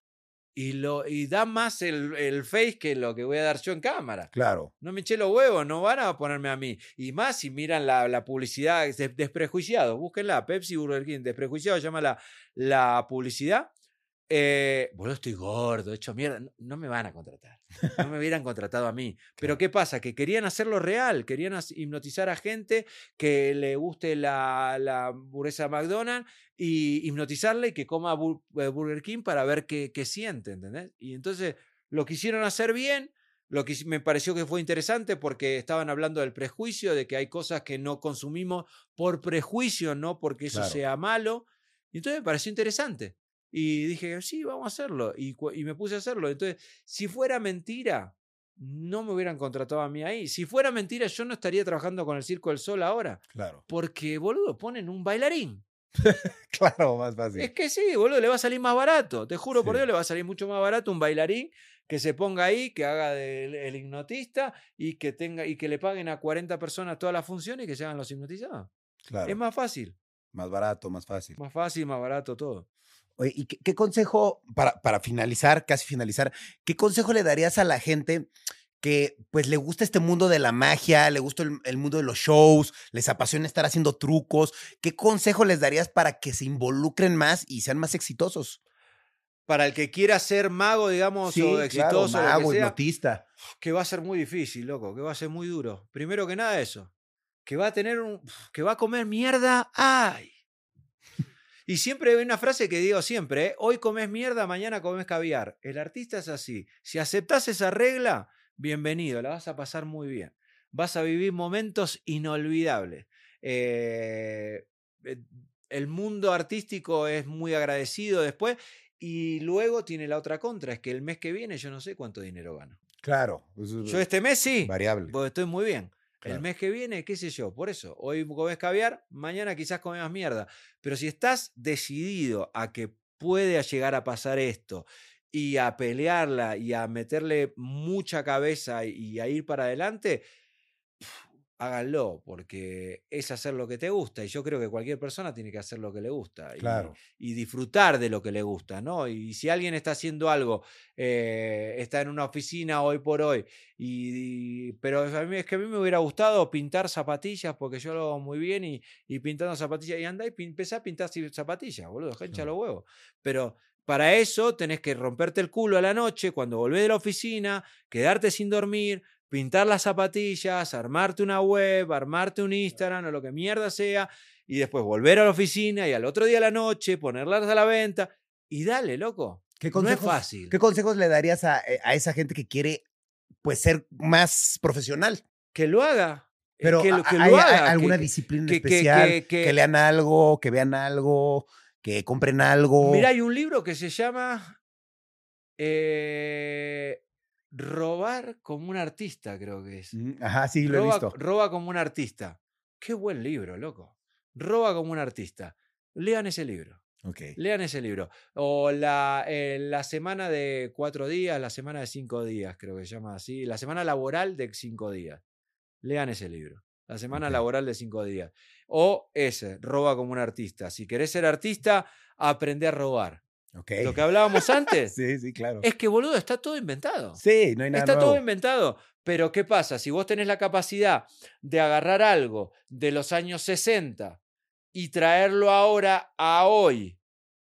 y, lo, y dan más el, el face que lo que voy a dar yo en cámara. Claro. No me eché los huevos, no van a ponerme a mí. Y más si miran la, la publicidad des- desprejuiciado, búsquenla, Pepsi Burger King, desprejuiciado llama la, la publicidad. Eh, boludo, estoy gordo, hecho mierda. No, no me van a contratar. No me hubieran contratado a mí. [laughs] Pero ¿qué pasa? Que querían hacerlo real, querían hipnotizar a gente que le guste la, la hamburguesa McDonald's y hipnotizarle y que coma Bur- eh, Burger King para ver qué, qué siente, ¿entendés? Y entonces lo quisieron hacer bien, lo que me pareció que fue interesante porque estaban hablando del prejuicio, de que hay cosas que no consumimos por prejuicio, no porque eso Claro. sea malo. Y entonces me pareció interesante. Y dije, sí, vamos a hacerlo. Y, y me puse a hacerlo. Entonces, si fuera mentira, no me hubieran contratado a mí ahí. Si fuera mentira, yo no estaría trabajando con el Circo del Sol ahora. Claro. Porque, boludo, ponen un bailarín. [laughs] Claro, más fácil. Es que sí, boludo, le va a salir más barato. Te juro por. Dios, le va a salir mucho más barato un bailarín que se ponga ahí, que haga del el hipnotista y que tenga y que le paguen a 40 personas todas las funciones y que se hagan los hipnotizados. Claro. Es más fácil, Más barato, más fácil. más fácil, más barato todo. Oye, ¿y qué, qué consejo, para, para finalizar, casi finalizar, qué consejo le darías a la gente que pues le gusta este mundo de la magia, le gusta el, el mundo de los shows, les apasiona estar haciendo trucos? ¿Qué consejo les darías para que se involucren más y sean más exitosos? Para el que quiera ser mago, digamos, o exitoso, claro, mago, que sea, hipnotista. que va a ser muy difícil, loco, que va a ser muy duro. Primero que nada eso, que va a tener un que va a comer mierda, ay. Y siempre hay una frase que digo siempre, ¿eh? hoy comes mierda, mañana comes caviar. El artista es así. Si aceptás esa regla, bienvenido, la vas a pasar muy bien. Vas a vivir momentos inolvidables. Eh, eh, el mundo artístico es muy agradecido después y luego tiene la otra contra, es que el mes que viene yo no sé cuánto dinero gano. Claro. Yo este mes sí, variable. porque estoy muy bien. Claro. El mes que viene, qué sé yo, por eso, hoy comes caviar, mañana quizás comes más mierda. Pero si estás decidido a que puede llegar a pasar esto y a pelearla y a meterle mucha cabeza y, y a ir para adelante, háganlo, porque es hacer lo que te gusta. Y yo creo que cualquier persona tiene que hacer lo que le gusta. y- Claro. y disfrutar de lo que le gusta, ¿no? Y si alguien está haciendo algo, eh, está en una oficina hoy por hoy, y, y- pero a mí, es que a mí me hubiera gustado pintar zapatillas porque yo lo hago muy bien y, pintando zapatillas, y andá y empezá a pintar zapatillas, boludo, Claro. los huevos. Pero para eso tenés que romperte el culo a la noche cuando volvés de la oficina, quedarte sin dormir, pintar las zapatillas, armarte una web, armarte un Instagram o lo que mierda sea, y después volver a la oficina y al otro día a la noche ponerlas a la venta y dale, loco. ¿Qué No es consejos, fácil. ¿Qué consejos le darías a, eh, a esa gente que quiere pues ser más profesional? Que lo haga. eh, Pero que, lo- ¿a- que ¿hay, lo haga. alguna que- disciplina que- especial? que- lean algo, que vean algo, que compren algo. Mira, hay un libro que se llama eh, Robar como un artista, creo que es. Mm, Ajá, sí, lo he roba, visto. roba como un artista. Qué buen libro, loco. Roba como un artista. Lean ese libro. Lean ese libro. O la, eh, la semana de cuatro días, la semana de cinco días, creo que se llama así. La semana laboral de cinco días. Lean ese libro. La semana laboral de cinco días. O ese, roba como un artista. Si querés ser artista, aprende a robar. Lo que hablábamos antes [laughs] Sí, sí, claro. es que, boludo, está todo inventado. Sí, no hay nada Está nuevo. todo inventado. Pero ¿qué pasa? Si vos tenés la capacidad de agarrar algo de los años 60 y traerlo ahora a hoy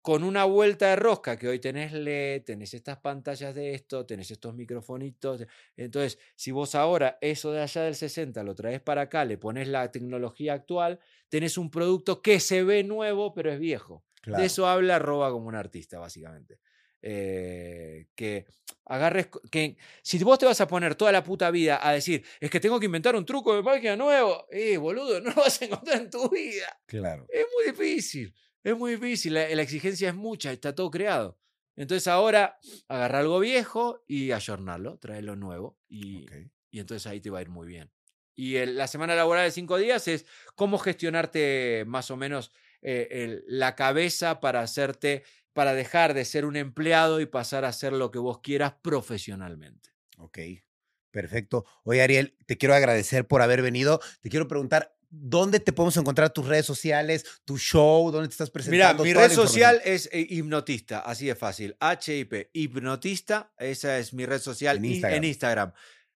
con una vuelta de rosca que hoy tenés LED, tenés estas pantallas de esto, tenés estos microfonitos. Entonces, si vos ahora eso de allá del 60 lo traes para acá, le pones la tecnología actual, tenés un producto que se ve nuevo, pero es viejo. Claro. De eso habla Roba como un artista, básicamente. Eh, que agarres, que si vos te vas a poner toda la puta vida a decir, es que tengo que inventar un truco de magia nuevo, eh, boludo, [laughs] no lo vas a encontrar en tu vida. Claro. Es muy difícil, es muy difícil, la, la exigencia es mucha, está todo creado. Entonces ahora agarra algo viejo y ayornarlo, traerlo nuevo y, Ok. y entonces ahí te va a ir muy bien. Y el- la semana laboral de cinco días es cómo gestionarte más o menos eh, el- la cabeza para hacerte, para dejar de ser un empleado y pasar a hacer lo que vos quieras profesionalmente. Ok, perfecto. Oye, Ariel, te quiero agradecer por haber venido. Te quiero preguntar, ¿dónde te podemos encontrar tus redes sociales, tu show, dónde te estás Mira, presentando? mi Toda red social es eh, hipnotista, así de fácil. HIP, hipnotista, esa es mi red social En y- Instagram. en Instagram.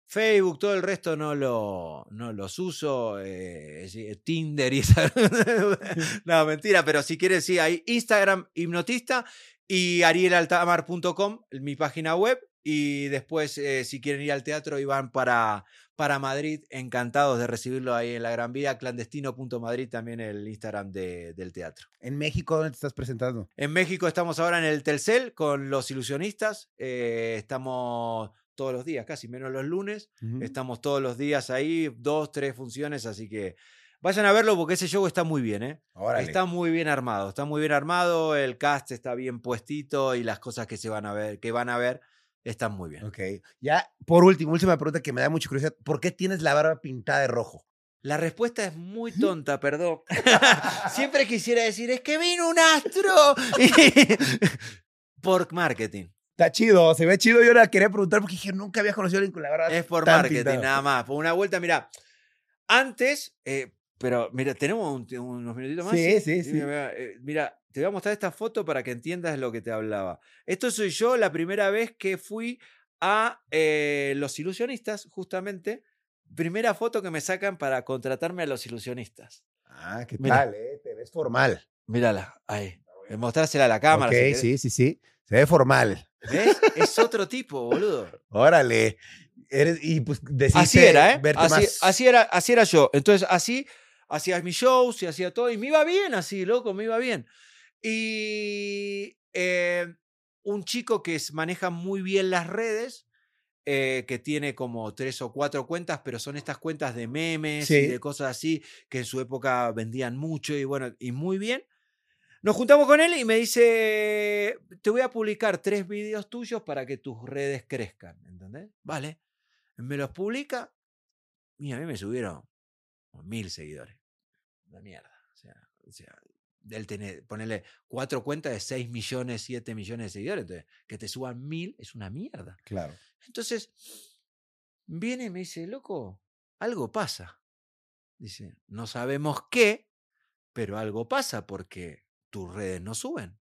Facebook, todo el resto no, lo, no los uso. eh, Tinder y esa. [laughs] no, mentira, pero si quieres, sí, hay Instagram hipnotista y arielaltamar.com, mi página web. Y después, eh, si quieren ir al teatro y van para, para Madrid, encantados de recibirlo ahí en la Gran Vía, clandestino.madrid, también el Instagram de- del teatro. En México, ¿dónde te estás presentando? En México estamos ahora en el Telcel con los ilusionistas. eh, estamos todos los días, casi menos los lunes. Estamos todos los días ahí, dos, tres funciones, así que vayan a verlo porque ese show está muy bien, ¿eh? Órale. Está muy bien armado, está muy bien armado, el cast está bien puestito y las cosas que se van a ver, que van a ver, están muy bien. Ok. Ya, por último, última pregunta que me da mucha curiosidad. ¿Por qué tienes la barba pintada de rojo? La respuesta es muy tonta, perdón. [laughs] Siempre quisiera decir, es que vino un astro. [laughs] [laughs] Por marketing. Está chido, se ve chido. Yo la quería preguntar porque dije, nunca había conocido a alguien con la barba Es por tan marketing, nada más. Por una vuelta, mira. Antes, eh, pero mira, tenemos un- unos minutitos más. Sí, sí, sí. Mira, mira, eh, mira, te voy a mostrar esta foto para que entiendas lo que te hablaba. Esto soy yo la primera vez que fui a eh, Los Ilusionistas, justamente. Primera foto que me sacan para contratarme a Los Ilusionistas. Ah, ¿qué Mira. tal, eh? Te ves formal. Mírala, ahí. Mostrársela a la cámara. ok, si sí, sí, sí. Se ve formal. ¿Ves? Es otro tipo, boludo. Órale. Eres, y pues decidiste Así era, ¿eh? verte Así, más... así era, así era yo. Entonces, así hacía mis shows y hacía todo. Y me iba bien así, loco, me iba bien. Y eh, un chico que es- maneja muy bien las redes, eh, que tiene como tres o cuatro cuentas, pero son estas cuentas de memes Sí. y de cosas así, que en su época vendían mucho y bueno, y muy bien. Nos juntamos con él y me dice, te voy a publicar tres videos tuyos para que tus redes crezcan, ¿entendés? Vale. Me los publica y a mí me subieron mil seguidores. Una mierda. O sea, o sea él tiene, ponerle cuatro cuentas de 6 millones, 7 millones de seguidores. Entonces, que te suban mil es una mierda. Claro. Entonces, viene y me dice, loco, algo pasa. Dice, no sabemos qué, pero algo pasa porque tus redes no suben.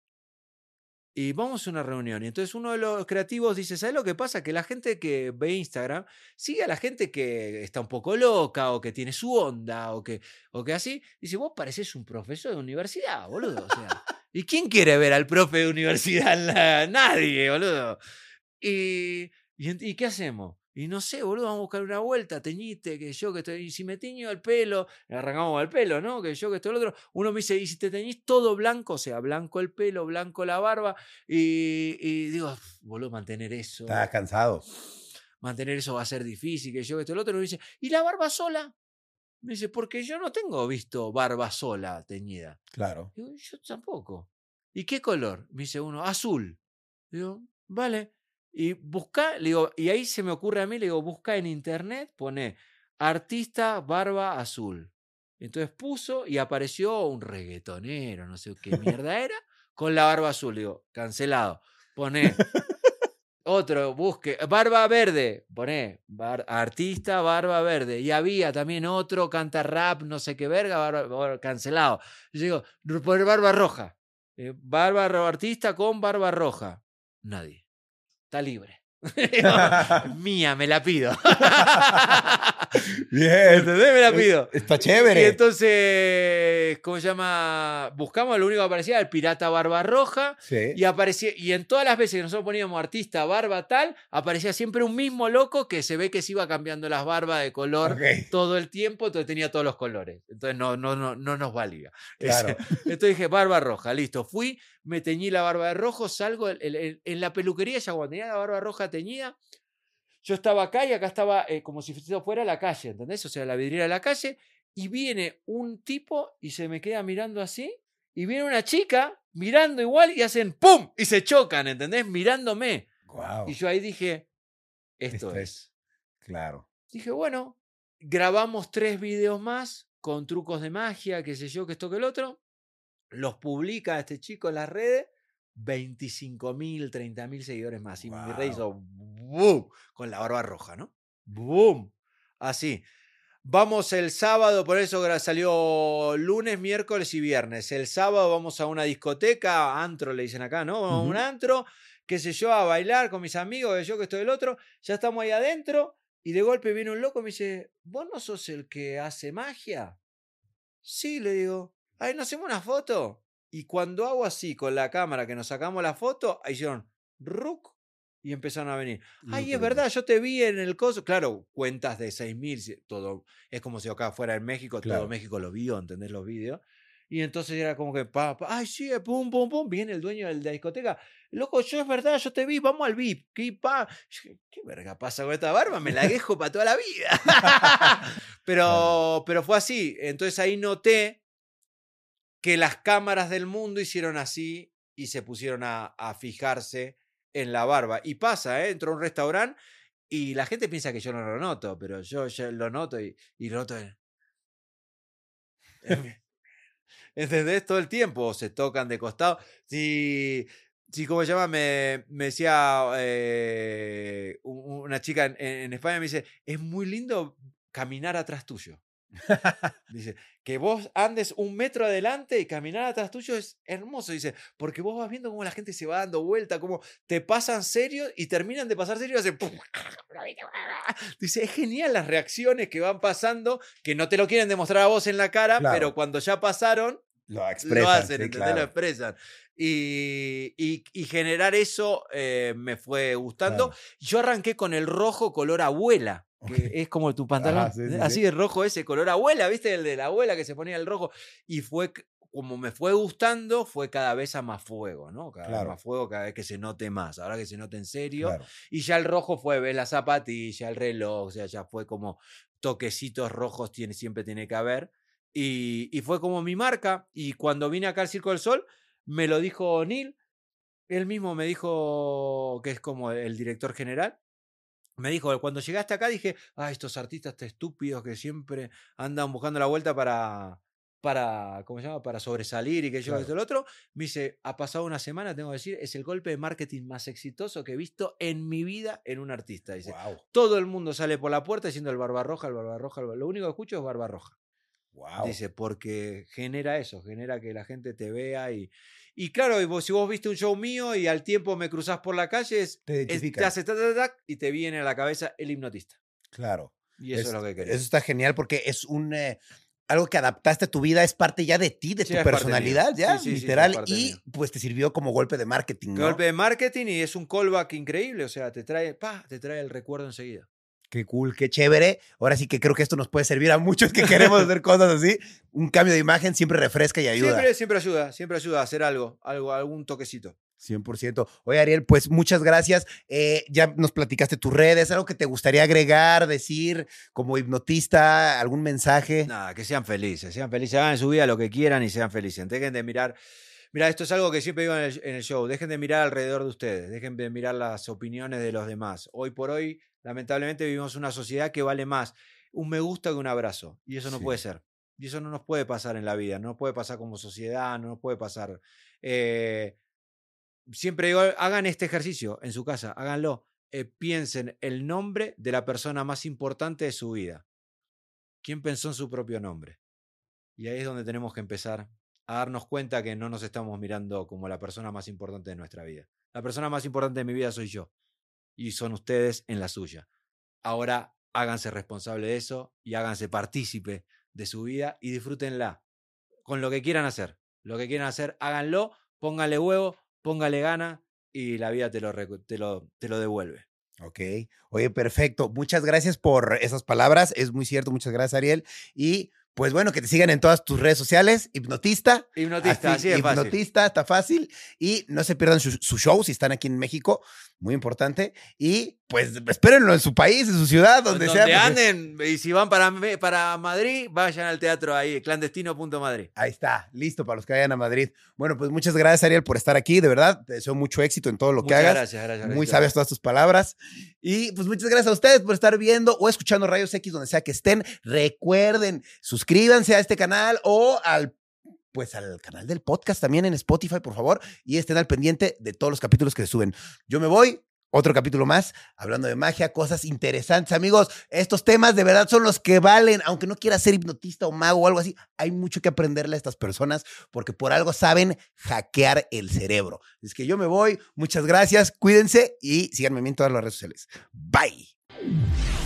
Y vamos a una reunión. Y entonces uno de los creativos dice, ¿sabes lo que pasa? Que la gente que ve Instagram sigue a la gente que está un poco loca o que tiene su onda o que, o que así. Dice, vos pareces un profesor de universidad, boludo. O sea, ¿y quién quiere ver al profe de universidad? Nadie, boludo. Y, y, ¿y qué hacemos? Y no sé, boludo, vamos a buscar una vuelta, teñite, que yo que estoy. Y si me teño el pelo, le arrancamos el pelo, ¿no? Que yo que estoy el otro. Uno me dice, ¿y si te teñís todo blanco? O sea, blanco el pelo, blanco la barba. Y, y digo, boludo, mantener eso. Estaba cansado. Mantener eso va a ser difícil, que yo que estoy el otro. Y me dice, ¿y la barba sola? Me dice, porque yo no tengo visto barba sola teñida. Claro. Digo, yo tampoco. ¿Y qué color? Me dice uno, azul. Digo, vale. Y busca, le digo, y ahí se me ocurre a mí, le digo, busca en internet, pone artista barba azul. Entonces puso y apareció un reggaetonero, no sé qué mierda era, con la barba azul. Digo, cancelado. Pone otro, busque, barba verde, pone bar- artista barba verde. Y había también otro, canta rap, no sé qué verga, barba- barba- cancelado. Yo digo, poner barba roja. Eh, barba artista con barba roja. Nadie. Está libre. [laughs] [laughs] Mía, me la pido. [laughs] Bien. ¿Entendés? Me la pido. Está Y chévere. entonces, ¿cómo se llama? Buscamos, lo único que aparecía era el pirata barba roja. Sí. Y aparecía, y en todas las veces que nosotros poníamos artista, barba tal, aparecía siempre un mismo loco que se ve que se iba cambiando las barbas de color todo el tiempo, entonces tenía todos los colores. Entonces no, no, no, no nos valía. Claro. Entonces dije, barba roja, listo. Fui, me teñí la barba de rojo, salgo en, en- en la peluquería, ya cuando tenía la barba roja teñida, yo estaba acá y acá estaba eh, como si fuera la calle, ¿entendés? O sea, la vidriera de la calle, y viene un tipo y se me queda mirando así, y viene una chica mirando igual y hacen ¡pum! y se chocan, ¿entendés? Mirándome. Wow. Y yo ahí dije, esto, Esto es. es. Claro. Dije, bueno, grabamos tres videos más con trucos de magia, qué sé yo, que esto que el otro. Los publica este chico en las redes. 25 mil, 30 mil seguidores más. Y mi rey hizo ¡boom! con la barba roja, ¿no? ¡Boom! Así. Vamos el sábado, por eso salió lunes, miércoles y viernes. El sábado vamos a una discoteca, antro le dicen acá, ¿no? Un antro, qué sé yo, a bailar con mis amigos, que yo que estoy el otro. Ya estamos ahí adentro y de golpe viene un loco y me dice, ¿vos no sos el que hace magia? Sí, le digo, ay, ¿no hacemos una foto? Y cuando hago así con la cámara que nos sacamos la foto, ahí hicieron, ¡ruc! Y empezaron a venir. Ay, es verdad, yo te vi en el coso. Claro, cuentas de 6.000, todo. Es como si acá fuera en México, Claro. todo México lo vio, ¿entendés los vídeos? Y entonces era como que, pa, pa, ay, sí, pum, pum, pum, viene el dueño de la discoteca. Loco, yo es verdad, yo te vi, vamos al VIP. ¿Qué, pa? ¿Qué verga pasa con esta barba? Me la quejo para toda la vida. [laughs] [laughs] pero, pero fue así. Entonces ahí noté que las cámaras del mundo hicieron así y se pusieron a, a fijarse en la barba. Y pasa, ¿eh? Entro a un restaurante y la gente piensa que yo no lo noto, pero yo lo noto y, y lo noto. en- [laughs] ¿Entendés? Todo el tiempo se tocan de costado. Si, si ¿cómo se llama? Me, me decía eh, un- una chica en, en España, me dice, es muy lindo caminar atrás tuyo. [laughs] [laughs] Dice, que vos andes un metro adelante y caminar atrás tuyo es hermoso. Dice, porque vos vas viendo cómo la gente se va dando vuelta, cómo te pasan serios y terminan de pasar serios y hacen... [laughs] Dice, es genial las reacciones que van pasando, que no te lo quieren demostrar a vos en la cara, Claro. pero cuando ya pasaron, Lo expresan. lo hacen, sí, ¿entendés? claro. Lo expresan. Y, y- y generar eso eh, me fue gustando. Claro. Yo arranqué con el rojo color abuela, es como tu pantalón. Ajá, sí, sí. Así sí. de rojo ese color abuela, ¿viste? El de la abuela que se ponía el rojo. Y fue, como me fue gustando, fue cada vez a más fuego, ¿no? Cada Claro. vez más fuego, cada vez que se note más. Ahora que se note en serio. Claro. Y ya el rojo fue, ves la zapatilla, el reloj, o sea, ya fue como toquecitos rojos tiene, siempre tiene que haber. Y, y fue como mi marca. Y cuando vine acá al Circo del Sol, me lo dijo Neil. Él mismo me dijo, que es como el director general. Me dijo, cuando llegaste acá dije, ah, estos artistas estúpidos que siempre andan buscando la vuelta para, para, ¿cómo se llama? Para sobresalir y que yo Claro. esto lo otro. Me dice, ha pasado una semana, tengo que decir, es el golpe de marketing más exitoso que he visto en mi vida en un artista. Dice, Wow. todo el mundo sale por la puerta diciendo el Barbarroja, el Barbarroja, el Barba- lo único que escucho es Barbarroja. Wow. Dice, porque genera eso, genera que la gente te vea y... Y claro, y vos- si vos viste un show mío y al tiempo me cruzás por la calle, es, Te es- te hace ta, ta, ta, y te viene a la cabeza el hipnotista. Claro. Y eso es, lo que querés. Eso está genial porque es un eh, algo que adaptaste a tu vida, es parte ya de ti, de Sí, tu es personalidad, ya, Sí, sí, es literal. y pues te sirvió como golpe de marketing, ¿no? Golpe de marketing y es un callback increíble, o sea, te trae, pa, te trae el recuerdo enseguida. Qué cool, qué chévere. Ahora sí que creo que esto nos puede servir a muchos que queremos hacer cosas así. Un cambio de imagen siempre refresca y ayuda. Siempre, siempre ayuda, siempre ayuda a hacer algo, algo, algún toquecito. 100%. Oye, Ariel, pues muchas gracias. Eh, ya nos platicaste tus redes, algo que te gustaría agregar, decir como hipnotista, algún mensaje. Nada, que sean felices, sean felices, hagan en su vida lo que quieran y sean felices. Dejen de mirar. Mira, esto es algo que siempre digo en el, en el show. Dejen de mirar alrededor de ustedes, dejen de mirar las opiniones de los demás. Hoy por hoy, lamentablemente, vivimos una sociedad que vale más un me gusta que un abrazo. Y eso no Sí. puede ser. Y eso no nos puede pasar en la vida, no nos puede pasar como sociedad, no nos puede pasar. Eh, siempre digo, hagan este ejercicio en su casa, háganlo. Eh, piensen el nombre de la persona más importante de su vida. ¿Quién pensó en su propio nombre? Y ahí es donde tenemos que empezar a darnos cuenta que no nos estamos mirando como la persona más importante de nuestra vida. La persona más importante de mi vida soy yo. Y son ustedes en la suya. Ahora háganse responsable de eso y háganse partícipe de su vida y disfrútenla con lo que quieran hacer. Lo que quieran hacer, háganlo, póngale huevo, póngale gana y la vida te lo, te lo, te lo devuelve. Ok. Oye, perfecto. Muchas gracias por esas palabras. Es muy cierto. Muchas gracias, Ariel. Y pues bueno, que te sigan en todas tus redes sociales. Hipnotista. Hipnotista, así, es fácil. Hipnotista, está fácil. Y no se pierdan su, su, show si están aquí en México. Muy importante. Y pues espérenlo en su país, en su ciudad, donde, donde sea. anden. Y si van para, para Madrid, vayan al teatro ahí, clandestino.madrid. Ahí está, listo para los que vayan a Madrid. Bueno, pues muchas gracias, Ariel, por estar aquí. De verdad, te deseo mucho éxito en todo lo que muchas hagas. Gracias, gracias, Muy sabias todas tus palabras. Y pues muchas gracias a ustedes por estar viendo o escuchando Rayos X donde sea que estén. Recuerden, suscríbanse a este canal o al pues al canal del podcast también en Spotify, por favor, y estén al pendiente de todos los capítulos que se suben. Yo me voy, otro capítulo más, hablando de magia, cosas interesantes, amigos. Estos temas de verdad son los que valen, aunque no quieras ser hipnotista o mago o algo así, hay mucho que aprenderle a estas personas porque por algo saben hackear el cerebro. Es que yo me voy, muchas gracias, cuídense y síganme en todas las redes sociales. Bye.